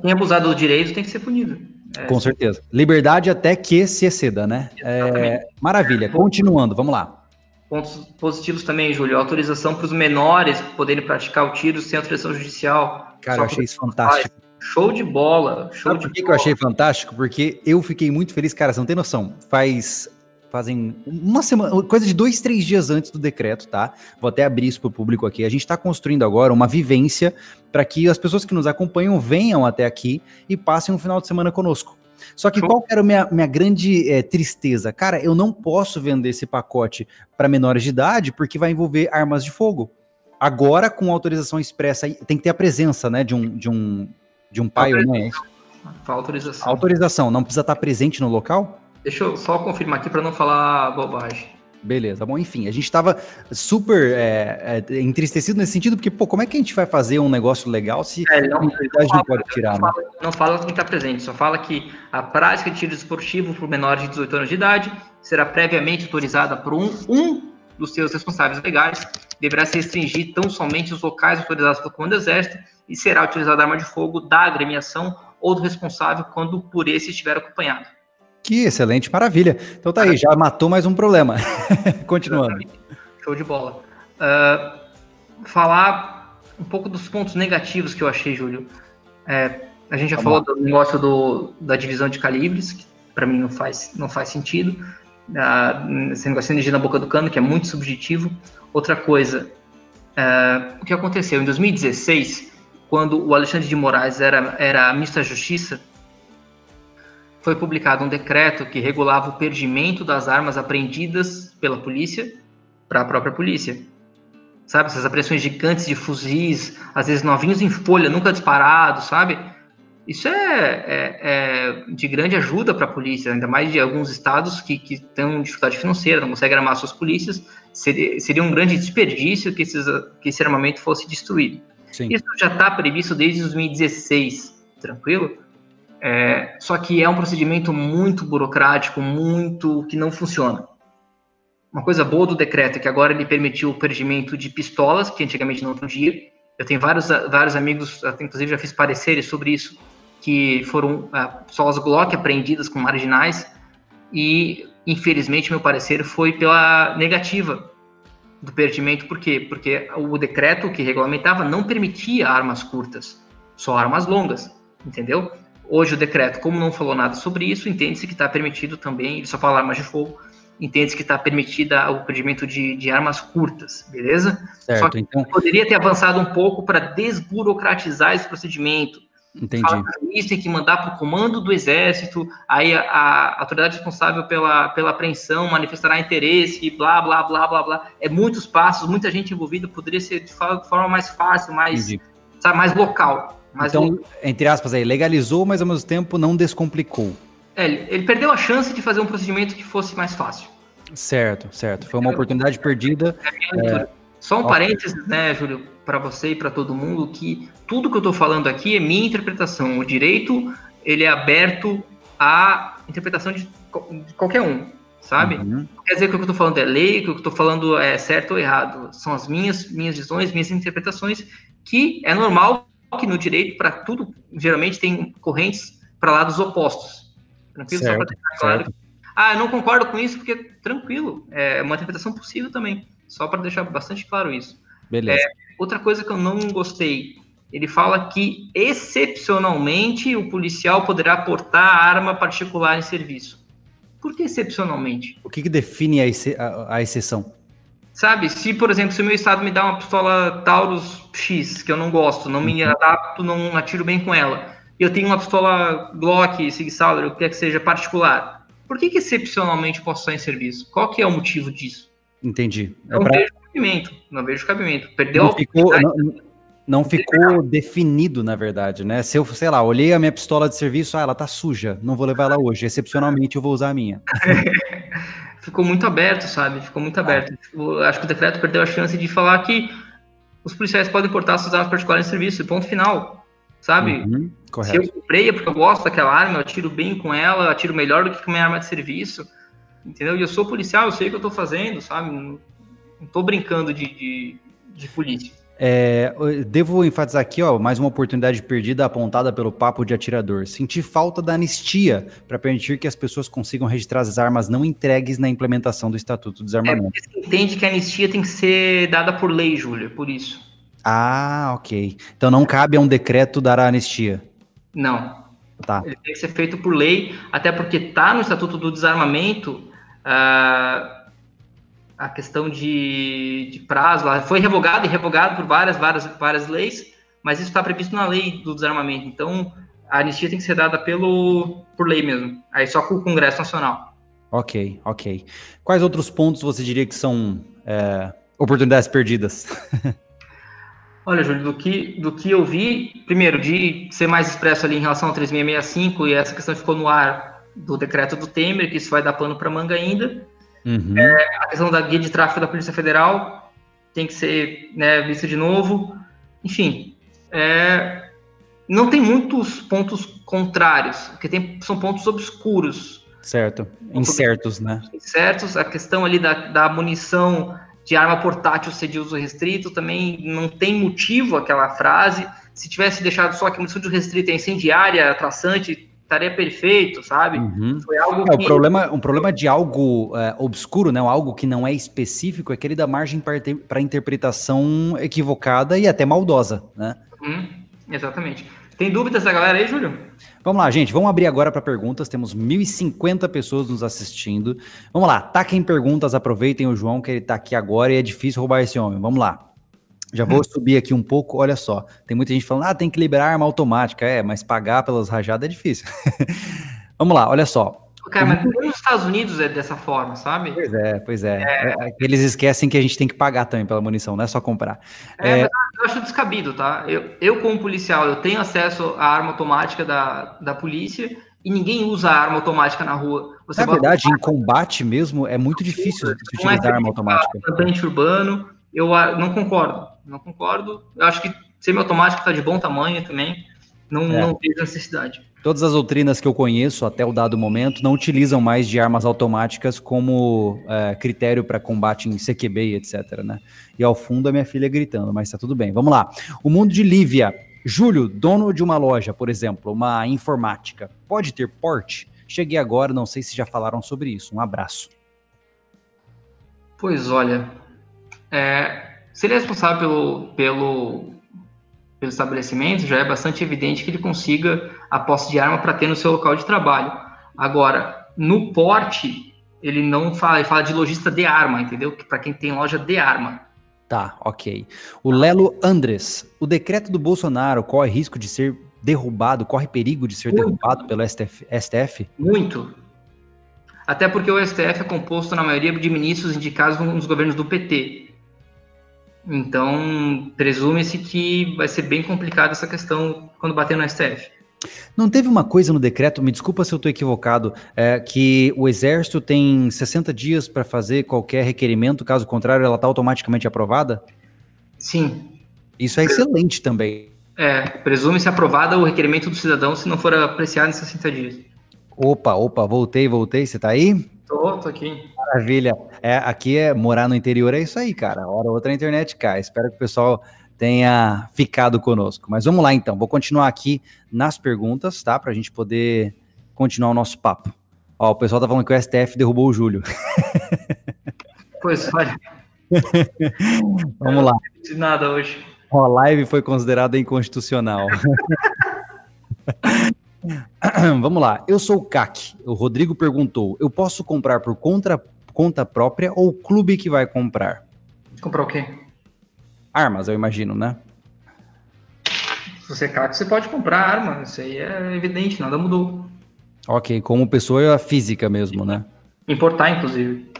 Quem abusado do direito tem que ser punido. É. Com certeza. Liberdade até que se exceda, né? É, maravilha. Continuando, vamos lá. Pontos positivos também, Júlio. Autorização para os menores poderem praticar o tiro sem autorização judicial. Cara, eu achei isso fantástico. Show de bola. Show Sabe de por que, bola. que eu achei fantástico? Porque eu fiquei muito feliz, cara, você não tem noção. Faz fazem uma semana, coisa de dois, três dias antes do decreto, tá? Vou até abrir isso para o público aqui. A gente está construindo agora uma vivência para que as pessoas que nos acompanham venham até aqui e passem um final de semana conosco. Só que qual era a minha, minha grande é, tristeza? Cara, eu não posso vender esse pacote para menores de idade porque vai envolver armas de fogo. Agora, com autorização expressa, tem que ter a presença, né, de um, de um, de um pai ou mãe. Autorização. Autorização, não precisa estar presente no local? Deixa eu só confirmar aqui para não falar bobagem. Beleza, bom, enfim, a gente estava super é, é, entristecido nesse sentido, porque, pô, como é que a gente vai fazer um negócio legal se é, não, a não pode tirar, não, né? fala, não fala quem está presente, só fala que a prática de tiro esportivo por menores de 18 anos de idade será previamente autorizada por um, um dos seus responsáveis legais, deverá se restringir tão somente os locais autorizados pelo Comando do Exército e será utilizada arma de fogo da agremiação ou do responsável quando por esse estiver acompanhado. Que excelente, maravilha. Então tá aí, já matou mais um problema. Continuando. Show de bola. Uh, falar um pouco dos pontos negativos que eu achei, Júlio. É, a gente já Vamos falou lá. do negócio do, da divisão de calibres, que para mim não faz, não faz sentido. Uh, esse negócio de energia na boca do cano, que é muito subjetivo. Outra coisa, uh, o que aconteceu? Em 2016, quando o Alexandre de Moraes era, era ministro da Justiça, foi publicado um decreto que regulava o perdimento das armas apreendidas pela polícia para a própria polícia. Sabe, essas apreensões gigantes de fuzis, às vezes novinhos em folha, nunca disparados, sabe? Isso é, é, é de grande ajuda para a polícia, ainda mais de alguns estados que, que têm dificuldade financeira, não conseguem armar suas polícias. Seria, seria um grande desperdício que, esses, que esse armamento fosse destruído. Sim. Isso já está previsto desde 2016, tranquilo? É, só que é um procedimento muito burocrático, muito que não funciona. Uma coisa boa do decreto é que agora ele permitiu o perdimento de pistolas, que antigamente não podia. Eu tenho vários, vários amigos, inclusive já fiz pareceres sobre isso, que foram ah, pistolas Glock apreendidas com marginais, e infelizmente meu parecer foi pela negativa do perdimento, por quê? Porque o decreto que regulamentava não permitia armas curtas, só armas longas, entendeu? Hoje o decreto, como não falou nada sobre isso, entende-se que está permitido também, ele só fala armas de fogo, entende-se que está permitida o perdimento de, de, armas curtas, beleza? Certo, só que então... poderia ter avançado um pouco para desburocratizar esse procedimento. Entendi. Isso tem que mandar para o comando do exército, aí a, a, autoridade responsável pela, pela apreensão manifestará interesse, blá, blá, blá, blá, blá. É muitos passos, muita gente envolvida, poderia ser de forma mais fácil, mais, sabe, mais local. Mas então, entre aspas, aí, legalizou, mas ao mesmo tempo não descomplicou. É, ele perdeu a chance de fazer um procedimento que fosse mais fácil. Certo, certo. Foi uma oportunidade perdida. É... Só um parênteses, né, Júlio, para você e para todo mundo, que tudo que eu estou falando aqui é minha interpretação. O direito ele é aberto à interpretação de, de qualquer um, sabe? Uhum. Quer dizer que o que eu estou falando é lei, que o que eu estou falando é certo ou errado. São as minhas, minhas visões, minhas interpretações, que é normal que no direito, para tudo, geralmente tem correntes para lados opostos. Tranquilo? Certo, Só para deixar claro. Ah, eu não concordo com isso, porque tranquilo, é uma interpretação possível também. Só para deixar bastante claro isso. Beleza. É, outra coisa que eu não gostei, ele fala que excepcionalmente o policial poderá portar arma particular em serviço. Por que excepcionalmente? O que, que define a, ex a, a, exceção? Sabe, se por exemplo, se o meu estado me dá uma pistola Taurus X, que eu não gosto, não me uhum. adapto, não atiro bem com ela, e eu tenho uma pistola Glock, Sig Sauer, o que quer que seja particular, por que, que excepcionalmente posso estar em serviço? Qual que é o motivo disso? Entendi. É não pra... vejo cabimento, não vejo cabimento. Perdeu não ficou, não, não ficou definido, na verdade, né? Se eu, sei lá, olhei a minha pistola de serviço, ah, ela tá suja, não vou levar ela hoje. Excepcionalmente eu vou usar a minha. Ficou muito aberto, sabe? Ficou muito aberto. Ah. Acho que o decreto perdeu a chance de falar que os policiais podem portar suas armas particulares em serviço, ponto final. Sabe? Uhum, Se eu comprei é porque eu gosto daquela arma, eu atiro bem com ela, eu atiro melhor do que com a minha arma de serviço. Entendeu? E eu sou policial, eu sei o que eu tô fazendo, sabe? Não, não tô brincando de, de, de polícia. É, devo enfatizar aqui, ó, mais uma oportunidade perdida apontada pelo papo de atirador. Senti falta da anistia para permitir que as pessoas consigam registrar as armas não entregues na implementação do Estatuto do Desarmamento. É, você entende que a anistia tem que ser dada por lei, Júlia, por isso. Ah, ok. Então não cabe a um decreto dar a anistia. Não. Tá. Ele tem que ser feito por lei, até porque tá no Estatuto do Desarmamento. Uh, a questão de, de prazo lá foi revogado e revogado por várias, várias, várias leis, mas isso está previsto na lei do desarmamento. Então, a anistia tem que ser dada pelo, por lei mesmo, aí só com o Congresso Nacional. Ok, ok. Quais outros pontos você diria que são é, oportunidades perdidas? Olha, Júlio, do que, do que eu vi, primeiro, de ser mais expresso ali em relação ao 3665, e essa questão ficou no ar do decreto do Temer, que isso vai dar pano para manga ainda. Uhum. É, a questão da guia de tráfego da Polícia Federal tem que ser né, vista de novo. Enfim, é, não tem muitos pontos contrários, porque tem, são pontos obscuros. Certo, incertos, né? Incertos. A questão ali da, da munição de arma portátil ser de uso restrito também não tem motivo aquela frase. Se tivesse deixado só que munição de uso restrito é incendiária, traçante, estaria perfeito, sabe? Uhum. Foi algo é, que... o problema, um problema de algo é, obscuro, né? Algo que não é específico, é que ele dá margem para interpretação equivocada e até maldosa, né? Uhum. Exatamente. Tem dúvidas da galera aí, Júlio? Vamos lá, gente. Vamos abrir agora para perguntas. Temos 1.050 pessoas nos assistindo. Vamos lá, taquem perguntas, aproveitem o João, que ele está aqui agora e é difícil roubar esse homem. Vamos lá. Já vou subir aqui um pouco, olha só. Tem muita gente falando, ah, tem que liberar arma automática. É, mas pagar pelas rajadas é difícil. Vamos lá, olha só. Cara, mas nos Estados Unidos é dessa forma, sabe? Pois é, pois é. é. é eles esquecem que a gente tem que pagar também pela munição, não é só comprar. É, é... eu acho descabido, tá? Eu, eu, como policial, eu tenho acesso à arma automática da, da polícia e ninguém usa arma automática na rua. Você na verdade, em combate mesmo, é muito difícil utilizar arma automática. Ambiente urbano, eu não concordo não concordo. Eu acho que semiautomático está de bom tamanho também. Não, é. não vejo necessidade. Todas as doutrinas que eu conheço até o dado momento não utilizam mais de armas automáticas como é, critério para combate em CQB e etc. Né? E ao fundo a minha filha gritando, mas tá tudo bem. Vamos lá. O mundo de Lívia. Júlio, dono de uma loja, por exemplo, uma informática, pode ter porte? Cheguei agora, não sei se já falaram sobre isso. Um abraço. Pois olha, é, se ele é responsável pelo, pelo, pelo estabelecimento, já é bastante evidente que ele consiga a posse de arma para ter no seu local de trabalho. Agora, no porte, ele não fala, ele fala de lojista de arma, entendeu? Que para quem tem loja de arma. Tá, ok. O Lelo Andres, o decreto do Bolsonaro corre risco de ser derrubado, corre perigo de ser Muito. derrubado pelo STF, STF? Muito. Até porque o STF é composto, na maioria, de ministros indicados nos governos do PT. Então, presume-se que vai ser bem complicado essa questão quando bater no STF. Não teve uma coisa no decreto, me desculpa se eu estou equivocado, é, que o Exército tem 60 dias para fazer qualquer requerimento, caso contrário, ela está automaticamente aprovada? Sim. Isso é excelente também. É, presume-se aprovada o requerimento do cidadão se não for apreciado em 60 dias. Opa, opa, voltei, voltei. Você tá aí? Tô, tô aqui. Maravilha. É, aqui é morar no interior, é isso aí, cara. Hora ou outra a internet cai. Espero que o pessoal tenha ficado conosco. Mas vamos lá então. Vou continuar aqui nas perguntas, tá? Pra gente poder continuar o nosso papo. Ó, o pessoal tá falando que o STF derrubou o Júlio. Pois olha. vamos lá. De nada hoje. A live foi considerada inconstitucional. Vamos lá. Eu sou o CAC. O Rodrigo perguntou: eu posso comprar por conta, conta própria ou o clube que vai comprar? Comprar o quê? Armas, eu imagino, né? Se você é CAC, você pode comprar arma. Isso aí é evidente, nada mudou. Ok, como pessoa física mesmo, né? Importar, inclusive.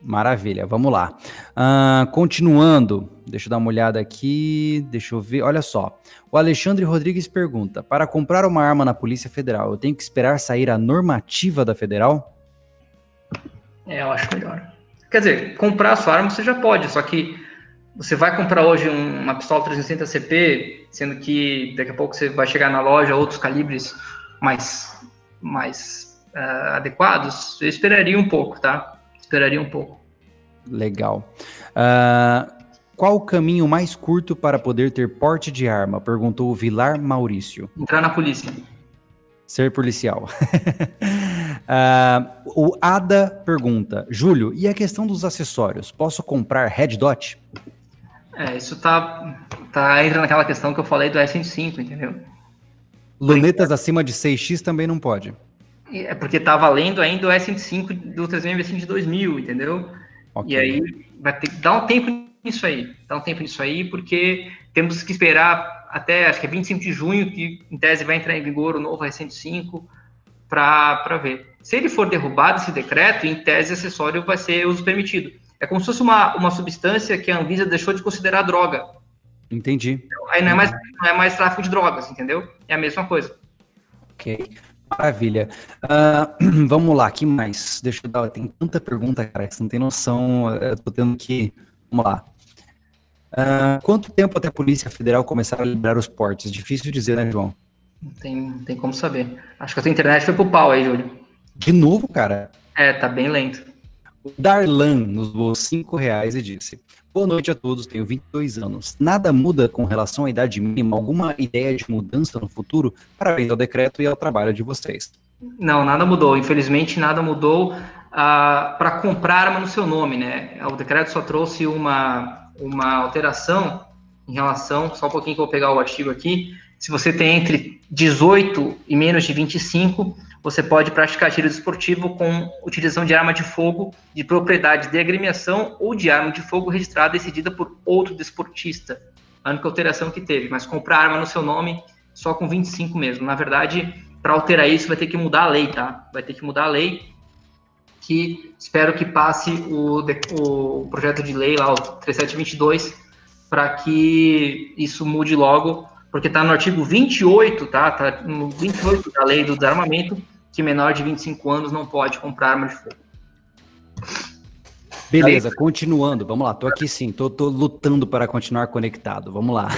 Maravilha, vamos lá. Uh, continuando, deixa eu dar uma olhada aqui, deixa eu ver, olha só. O Alexandre Rodrigues pergunta: para comprar uma arma na Polícia Federal, eu tenho que esperar sair a normativa da Federal? É, eu acho melhor. Quer dizer, comprar a sua arma você já pode, só que você vai comprar hoje uma pistola 360 CP, sendo que daqui a pouco você vai chegar na loja outros calibres mais, mais uh, adequados, eu esperaria um pouco, tá? esperaria um pouco. Legal. Uh, qual o caminho mais curto para poder ter porte de arma? Perguntou o Vilar Maurício. Entrar na polícia. Ser policial. uh, o Ada pergunta: Júlio, e a questão dos acessórios? Posso comprar Red Dot? É, isso tá, tá entra naquela questão que eu falei do S105, entendeu? Lunetas acima de 6x também não pode. É porque tá valendo ainda o S25 do 325 de 2000, entendeu? Okay. E aí vai ter que dar um tempo nisso aí. Dar um tempo nisso aí, porque temos que esperar até, acho que é 25 de junho, que em tese vai entrar em vigor o novo S105, para ver. Se ele for derrubado esse decreto, em tese acessório vai ser uso permitido. É como se fosse uma, uma substância que a Anvisa deixou de considerar droga. Entendi. Então, aí não é, mais, não é mais tráfico de drogas, entendeu? É a mesma coisa. Ok. Maravilha. Uh, vamos lá, que mais? Deixa eu dar. Tem tanta pergunta, cara, que você não tem noção. Eu tô tendo que. Vamos lá. Uh, quanto tempo até a Polícia Federal começar a liberar os portes? Difícil dizer, né, João? Não tem, tem como saber. Acho que a tua internet foi pro pau aí, Júlio. De novo, cara? É, tá bem lento. O Darlan nos doou 5 reais e disse: Boa noite a todos, tenho 22 anos. Nada muda com relação à idade mínima? Alguma ideia de mudança no futuro? Parabéns ao decreto e ao trabalho de vocês. Não, nada mudou. Infelizmente, nada mudou uh, para comprar arma no seu nome, né? O decreto só trouxe uma, uma alteração em relação, só um pouquinho que eu vou pegar o artigo aqui. Se você tem entre 18 e menos de 25, você pode praticar tiro desportivo com utilização de arma de fogo de propriedade de agremiação ou de arma de fogo registrada e cedida por outro desportista. A única alteração que teve, mas comprar arma no seu nome só com 25 mesmo. Na verdade, para alterar isso, vai ter que mudar a lei, tá? Vai ter que mudar a lei, que espero que passe o, o projeto de lei lá, o 3722, para que isso mude logo, porque está no artigo 28, tá? Tá no 28 da lei do desarmamento, que menor de 25 anos não pode comprar arma de fogo. Beleza, continuando, vamos lá, tô aqui sim, tô, tô lutando para continuar conectado, vamos lá.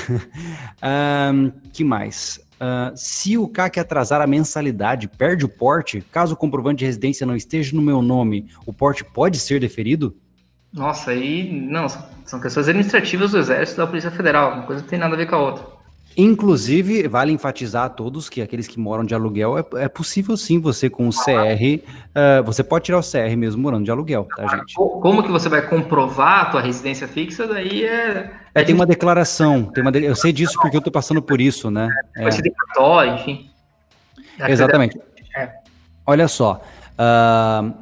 um, que mais? Uh, se o CAC atrasar a mensalidade, perde o porte, caso o comprovante de residência não esteja no meu nome, o porte pode ser deferido? Nossa, aí, não, são questões administrativas do Exército e da Polícia Federal, uma coisa não tem nada a ver com a outra. Inclusive, vale enfatizar a todos que aqueles que moram de aluguel, é, é possível sim você com o CR, uh, eh, você pode tirar o CR mesmo morando de aluguel, tá, gente? Como que você vai comprovar a tua residência fixa? Daí é... É, tem uma declaração, tem uma de... eu sei disso porque eu tô passando por isso, né? Vai ser declaratório, enfim. Exatamente. É. Olha só, uh,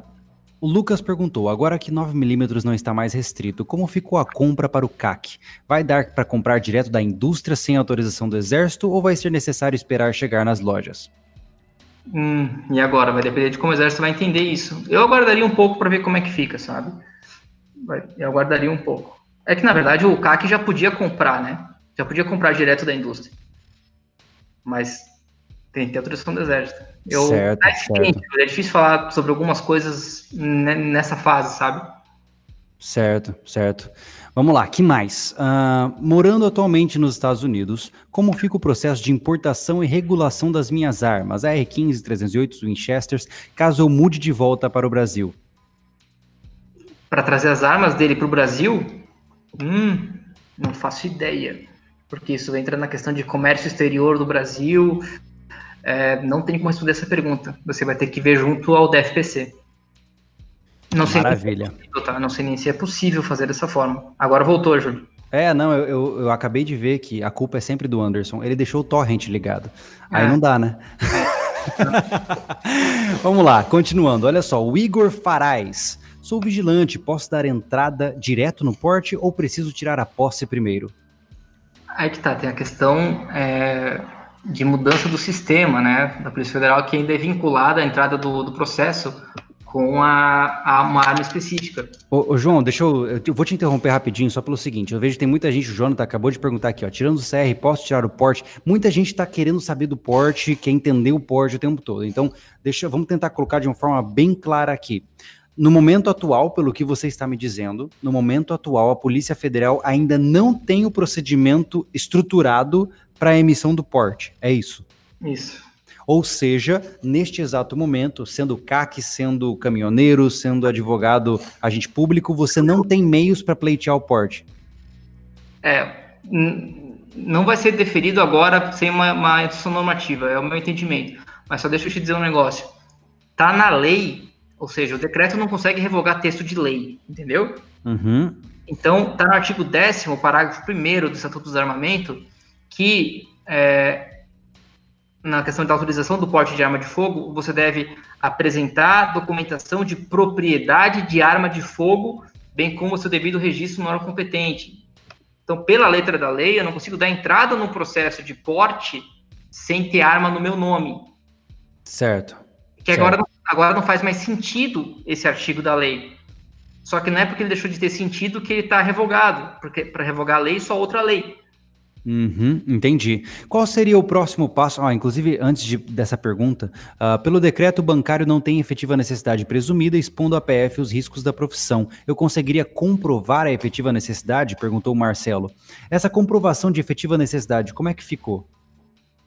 o Lucas perguntou: agora que 9mm não está mais restrito, como ficou a compra para o CAC? Vai dar para comprar direto da indústria sem autorização do Exército ou vai ser necessário esperar chegar nas lojas? Hum, e agora? Vai depender de como o Exército vai entender isso. Eu aguardaria um pouco para ver como é que fica, sabe? Eu aguardaria um pouco. É que, na verdade, o CAC já podia comprar, né? Já podia comprar direto da indústria. Mas tem que ter autorização do Exército. Eu, certo, é, certo. é difícil falar sobre algumas coisas nessa fase, sabe? Certo, certo. Vamos lá, que mais? Uh, morando atualmente nos Estados Unidos, como fica o processo de importação e regulação das minhas armas, AR-15, 308, Winchesters, caso eu mude de volta para o Brasil? Para trazer as armas dele para o Brasil? Hum, não faço ideia, porque isso entra na questão de comércio exterior do Brasil. É, não tem como responder essa pergunta. Você vai ter que ver junto ao DFPC. Não sei Maravilha. Se é tá? Não sei nem se é possível fazer dessa forma. Agora voltou, Júlio. É, não, eu, eu, eu, acabei de ver que a culpa é sempre do Anderson. Ele deixou o torrent ligado. Aí é. não dá, né? Vamos lá, continuando. Olha só, o Igor Farais. Sou vigilante, posso dar entrada direto no porte ou preciso tirar a posse primeiro? Aí que tá, tem a questão é, de mudança do sistema, né, da Polícia Federal, que ainda é vinculada à entrada do, do processo com a, a, uma arma específica. Ô, ô, João, deixa eu, eu vou te interromper rapidinho só pelo seguinte, eu vejo que tem muita gente, o Jonathan acabou de perguntar aqui, ó, tirando o CR, posso tirar o porte? Muita gente está querendo saber do porte, quer entender o porte o tempo todo, então deixa, vamos tentar colocar de uma forma bem clara aqui. No momento atual, pelo que você está me dizendo, no momento atual, a Polícia Federal ainda não tem o procedimento estruturado para a emissão do porte, é isso? Isso. Ou seja, neste exato momento, sendo CAC, sendo caminhoneiro, sendo advogado, agente público, você não tem meios para pleitear o porte. É, não vai ser deferido agora sem uma, uma instrução normativa, é o meu entendimento. Mas só deixa eu te dizer um negócio. Tá na lei, ou seja, o decreto não consegue revogar texto de lei, entendeu? Uhum. Então, tá no artigo 10 parágrafo 1 do Estatuto do Armamento, que é, na questão da autorização do porte de arma de fogo, você deve apresentar documentação de propriedade de arma de fogo, bem como o seu devido registro no órgão competente. Então, pela letra da lei, eu não consigo dar entrada no processo de porte sem ter arma no meu nome. Certo. Que certo. Agora, agora não faz mais sentido esse artigo da lei. Só que não é porque ele deixou de ter sentido que ele está revogado, porque para revogar a lei, só outra lei. Uhum, entendi. Qual seria o próximo passo? Ah, inclusive, antes de, dessa pergunta, uh, pelo decreto, o bancário não tem efetiva necessidade presumida, expondo à PF os riscos da profissão. Eu conseguiria comprovar a efetiva necessidade? Perguntou o Marcelo. Essa comprovação de efetiva necessidade, como é que ficou?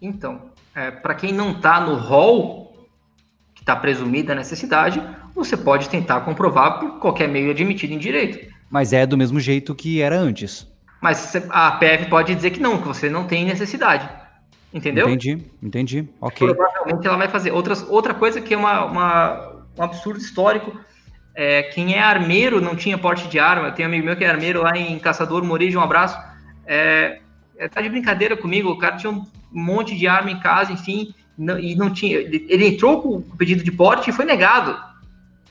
Então, é, para quem não está no rol que está presumida a necessidade, você pode tentar comprovar por qualquer meio admitido em direito. Mas é do mesmo jeito que era antes. Mas a PF pode dizer que não, que você não tem necessidade. Entendeu? Entendi, entendi. Ok. Provavelmente ela vai fazer. Outras, outra coisa que é uma, uma, um absurdo histórico. É, quem é armeiro não tinha porte de arma. Tem um amigo meu que é armeiro lá em Caçador, Moreira, de um abraço. É, é, tá de brincadeira comigo. O cara tinha um monte de arma em casa, enfim, não, e não tinha. Ele entrou com o pedido de porte e foi negado.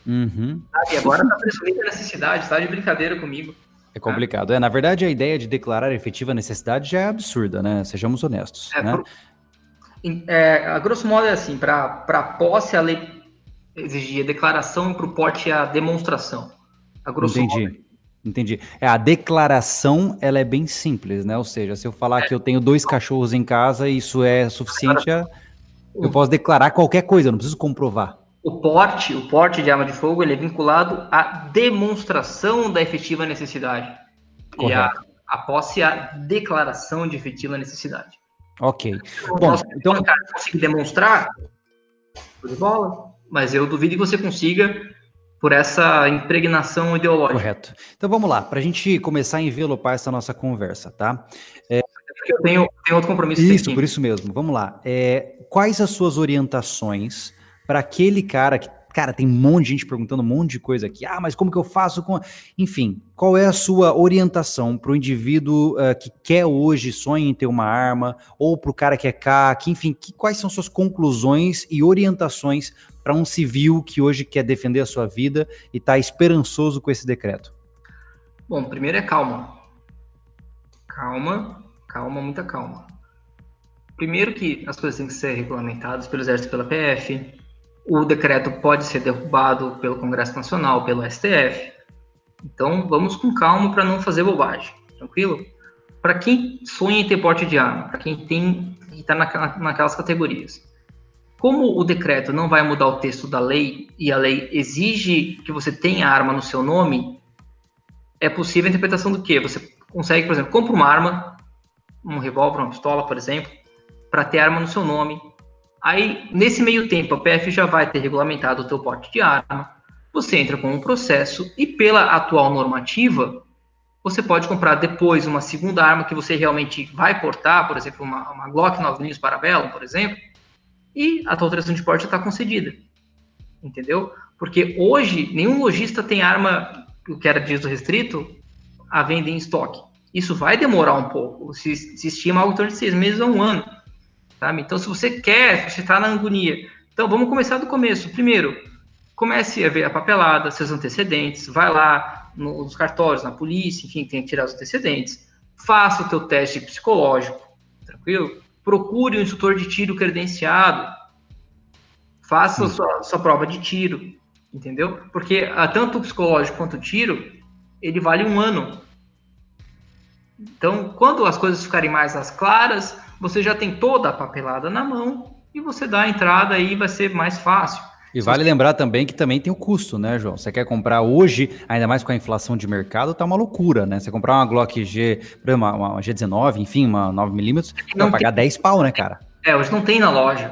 Uhum. E agora tá presumindo a necessidade, tá de brincadeira comigo. É complicado. É, na verdade, a ideia de declarar efetiva necessidade já é absurda, né? Sejamos honestos. É, né? Por, é, a grosso modo é assim, para posse a lei exigia declaração e para o porte a demonstração. A grosso Entendi. Modo. Entendi. É, a declaração, ela é bem simples, né? Ou seja, se eu falar é. que eu tenho dois cachorros em casa isso é suficiente, eu posso declarar qualquer coisa, eu não preciso comprovar o porte, o porte de arma de fogo, ele é vinculado à demonstração da efetiva necessidade. Correto. E a, a posse à declaração de efetiva necessidade. Ok. Bom, então... O cara conseguir demonstrar, de bola, mas eu duvido que você consiga por essa impregnação ideológica. Correto. Então vamos lá, para a gente começar a envelopar essa nossa conversa, tá? É... Eu tenho, tenho outro compromisso. Isso, por isso mesmo. Vamos lá. É, quais as suas orientações para aquele cara que, cara, tem um monte de gente perguntando um monte de coisa aqui. Ah, mas como que eu faço com. Enfim, qual é a sua orientação para o indivíduo uh, que quer hoje, sonha em ter uma arma, ou para o cara que é CAC, enfim, que, quais são suas conclusões e orientações para um civil que hoje quer defender a sua vida e está esperançoso com esse decreto? Bom, primeiro é calma. Calma, calma, muita calma. Primeiro que as coisas têm que ser regulamentadas pelo Exército pela PF, o decreto pode ser derrubado pelo Congresso Nacional, pelo STF. Então, vamos com calma para não fazer bobagem, tranquilo? Para quem sonha em ter porte de arma, para quem tem está na, naquelas categorias. Como o decreto não vai mudar o texto da lei e a lei exige que você tenha arma no seu nome, é possível a interpretação do quê? Você consegue, por exemplo, compra uma arma, um revólver, uma pistola, por exemplo, para ter arma no seu nome. Aí, nesse meio tempo, a PF já vai ter regulamentado o teu porte de arma, você entra com um processo e pela atual normativa, você pode comprar depois uma segunda arma que você realmente vai portar, por exemplo, uma, uma Glock 9mm Parabellum, por exemplo, e a tua autorização de porte está concedida. Entendeu? Porque hoje, nenhum lojista tem arma, o que era dígito restrito, a venda em estoque. Isso vai demorar um pouco. Se, se estima algo em torno de seis meses a um ano. Sabe? Então, se você quer, se você está na agonia. Então, vamos começar do começo. Primeiro, comece a ver a papelada, seus antecedentes, vai lá nos cartórios, na polícia, enfim, tem que tirar os antecedentes, faça o teu teste psicológico, tranquilo? Procure um instrutor de tiro credenciado, faça a sua, sua, prova de tiro, entendeu? Porque ah, tanto o psicológico quanto o tiro, ele vale um ano. Então, quando as coisas ficarem mais às claras, você já tem toda a papelada na mão e você dá a entrada aí vai ser mais fácil. E vale lembrar também que também tem o custo, né, João? Você quer comprar hoje, ainda mais com a inflação de mercado, tá uma loucura, né? Você comprar uma Glock G, uma, uma G19, enfim, uma 9mm, você vai pagar tem... 10 pau, né, cara? É, hoje não tem na loja.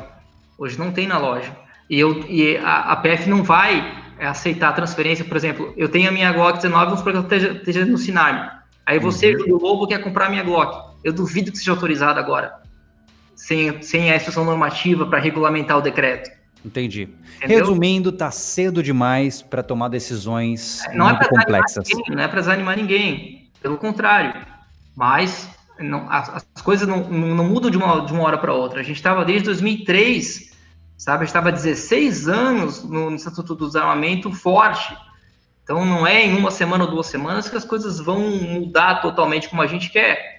Hoje não tem na loja. E, eu, e a, a PF não vai aceitar a transferência, por exemplo, eu tenho a minha Glock 19, vamos supor que eu esteja, esteja no Sinarme. Aí você, uhum. Júlio Lobo, quer comprar a minha Glock. Eu duvido que seja autorizado agora, sem, sem a instrução normativa para regulamentar o decreto. Entendi. Entendeu? Resumindo, tá cedo demais para tomar decisões não é muito é complexas. Ninguém, não é para desanimar ninguém, pelo contrário. Mas não, as, as, coisas não, não, mudam de uma, de uma hora para outra. A gente estava desde 2003, sabe? A gente estava 16 anos no, no Estatuto do Desarmamento forte. Então não é em uma semana ou duas semanas que as coisas vão mudar totalmente como a gente quer.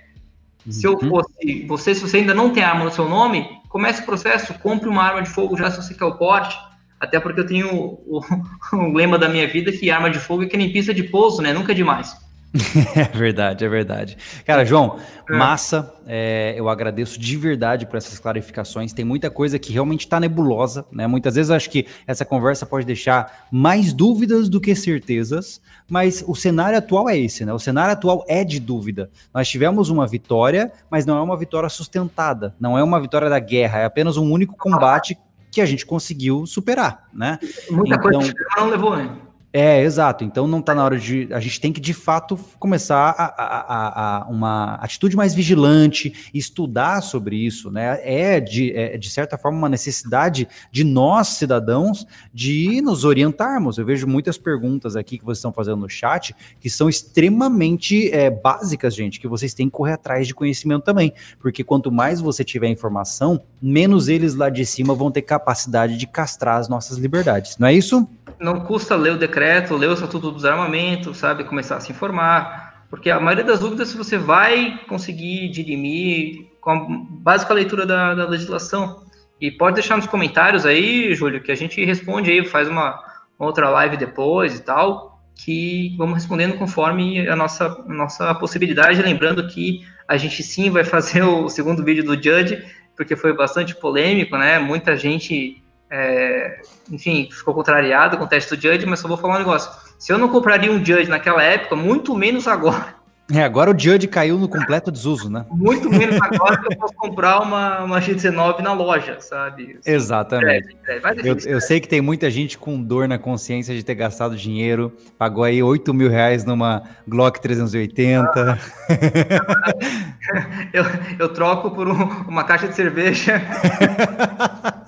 Se eu uhum. fosse você, se você ainda não tem arma no seu nome, comece o processo, compre uma arma de fogo já se você quer o porte. Até porque eu tenho o, o, o lema da minha vida que arma de fogo é que nem pista de pouso, né? Nunca é demais. É verdade, é verdade. Cara, João, é. massa. É, eu agradeço de verdade por essas clarificações. Tem muita coisa que realmente está nebulosa, né? Muitas vezes eu acho que essa conversa pode deixar mais dúvidas do que certezas, mas o cenário atual é esse, né? O cenário atual é de dúvida. Nós tivemos uma vitória, mas não é uma vitória sustentada, não é uma vitória da guerra, é apenas um único combate que a gente conseguiu superar, né? Muita então, coisa que não levou, né? É, exato. Então não está na hora de. A gente tem que, de fato, começar a, a, a, uma atitude mais vigilante, estudar sobre isso, né? É de, é, de certa forma, uma necessidade de nós, cidadãos, de nos orientarmos. Eu vejo muitas perguntas aqui que vocês estão fazendo no chat que são extremamente é, básicas, gente, que vocês têm que correr atrás de conhecimento também. Porque quanto mais você tiver informação, menos eles lá de cima vão ter capacidade de castrar as nossas liberdades. Não é isso? Não custa ler o decreto, ler o Estatuto do Desarmamento, sabe? Começar a se informar. Porque a maioria das dúvidas você vai conseguir dirimir com a básica leitura da, da legislação. E pode deixar nos comentários aí, Júlio, que a gente responde aí, faz uma, outra live depois e tal, que vamos respondendo conforme a nossa, a nossa possibilidade. Lembrando que a gente sim vai fazer o segundo vídeo do Judge, porque foi bastante polêmico, né? Muita gente é, enfim, ficou contrariado com o teste do Judge, mas só vou falar um negócio. Se eu não compraria um Judge naquela época, muito menos agora. É, agora o Judge caiu no completo desuso, né? Muito menos agora que eu posso comprar uma, uma G19 na loja, sabe? Exatamente. É, é, eu, eu, sei que tem muita gente com dor na consciência de ter gastado dinheiro, pagou aí 8 mil reais numa Glock 380. Ah, eu, eu troco por um, uma caixa de cerveja.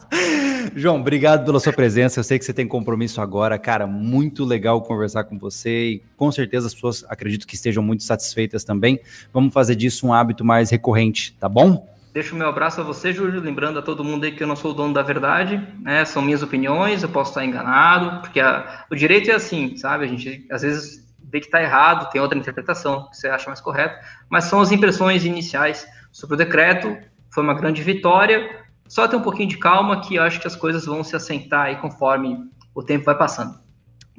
João, obrigado pela sua presença. Eu sei que você tem compromisso agora, cara. Muito legal conversar com você e com certeza as pessoas acredito que estejam muito satisfeitas também. Vamos fazer disso um hábito mais recorrente, tá bom? Deixo o meu abraço a você, Júlio, lembrando a todo mundo aí que eu não sou o dono da verdade, né? São minhas opiniões, eu posso estar enganado, porque a, o direito é assim, sabe? A gente às vezes vê que está errado, tem outra interpretação que você acha mais correta, mas são as impressões iniciais sobre o decreto. Foi uma grande vitória, só ter um pouquinho de calma que eu acho que as coisas vão se assentar aí conforme o tempo vai passando.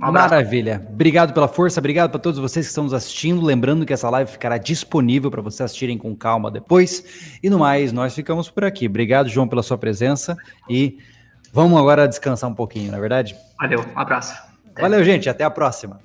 Um Maravilha. Obrigado pela força, obrigado para todos vocês que estão nos assistindo. Lembrando que essa live ficará disponível para vocês assistirem com calma depois. E no mais, nós ficamos por aqui. Obrigado, João, pela sua presença. E vamos agora descansar um pouquinho, não é verdade? Valeu, um abraço. Valeu, gente. Até a próxima.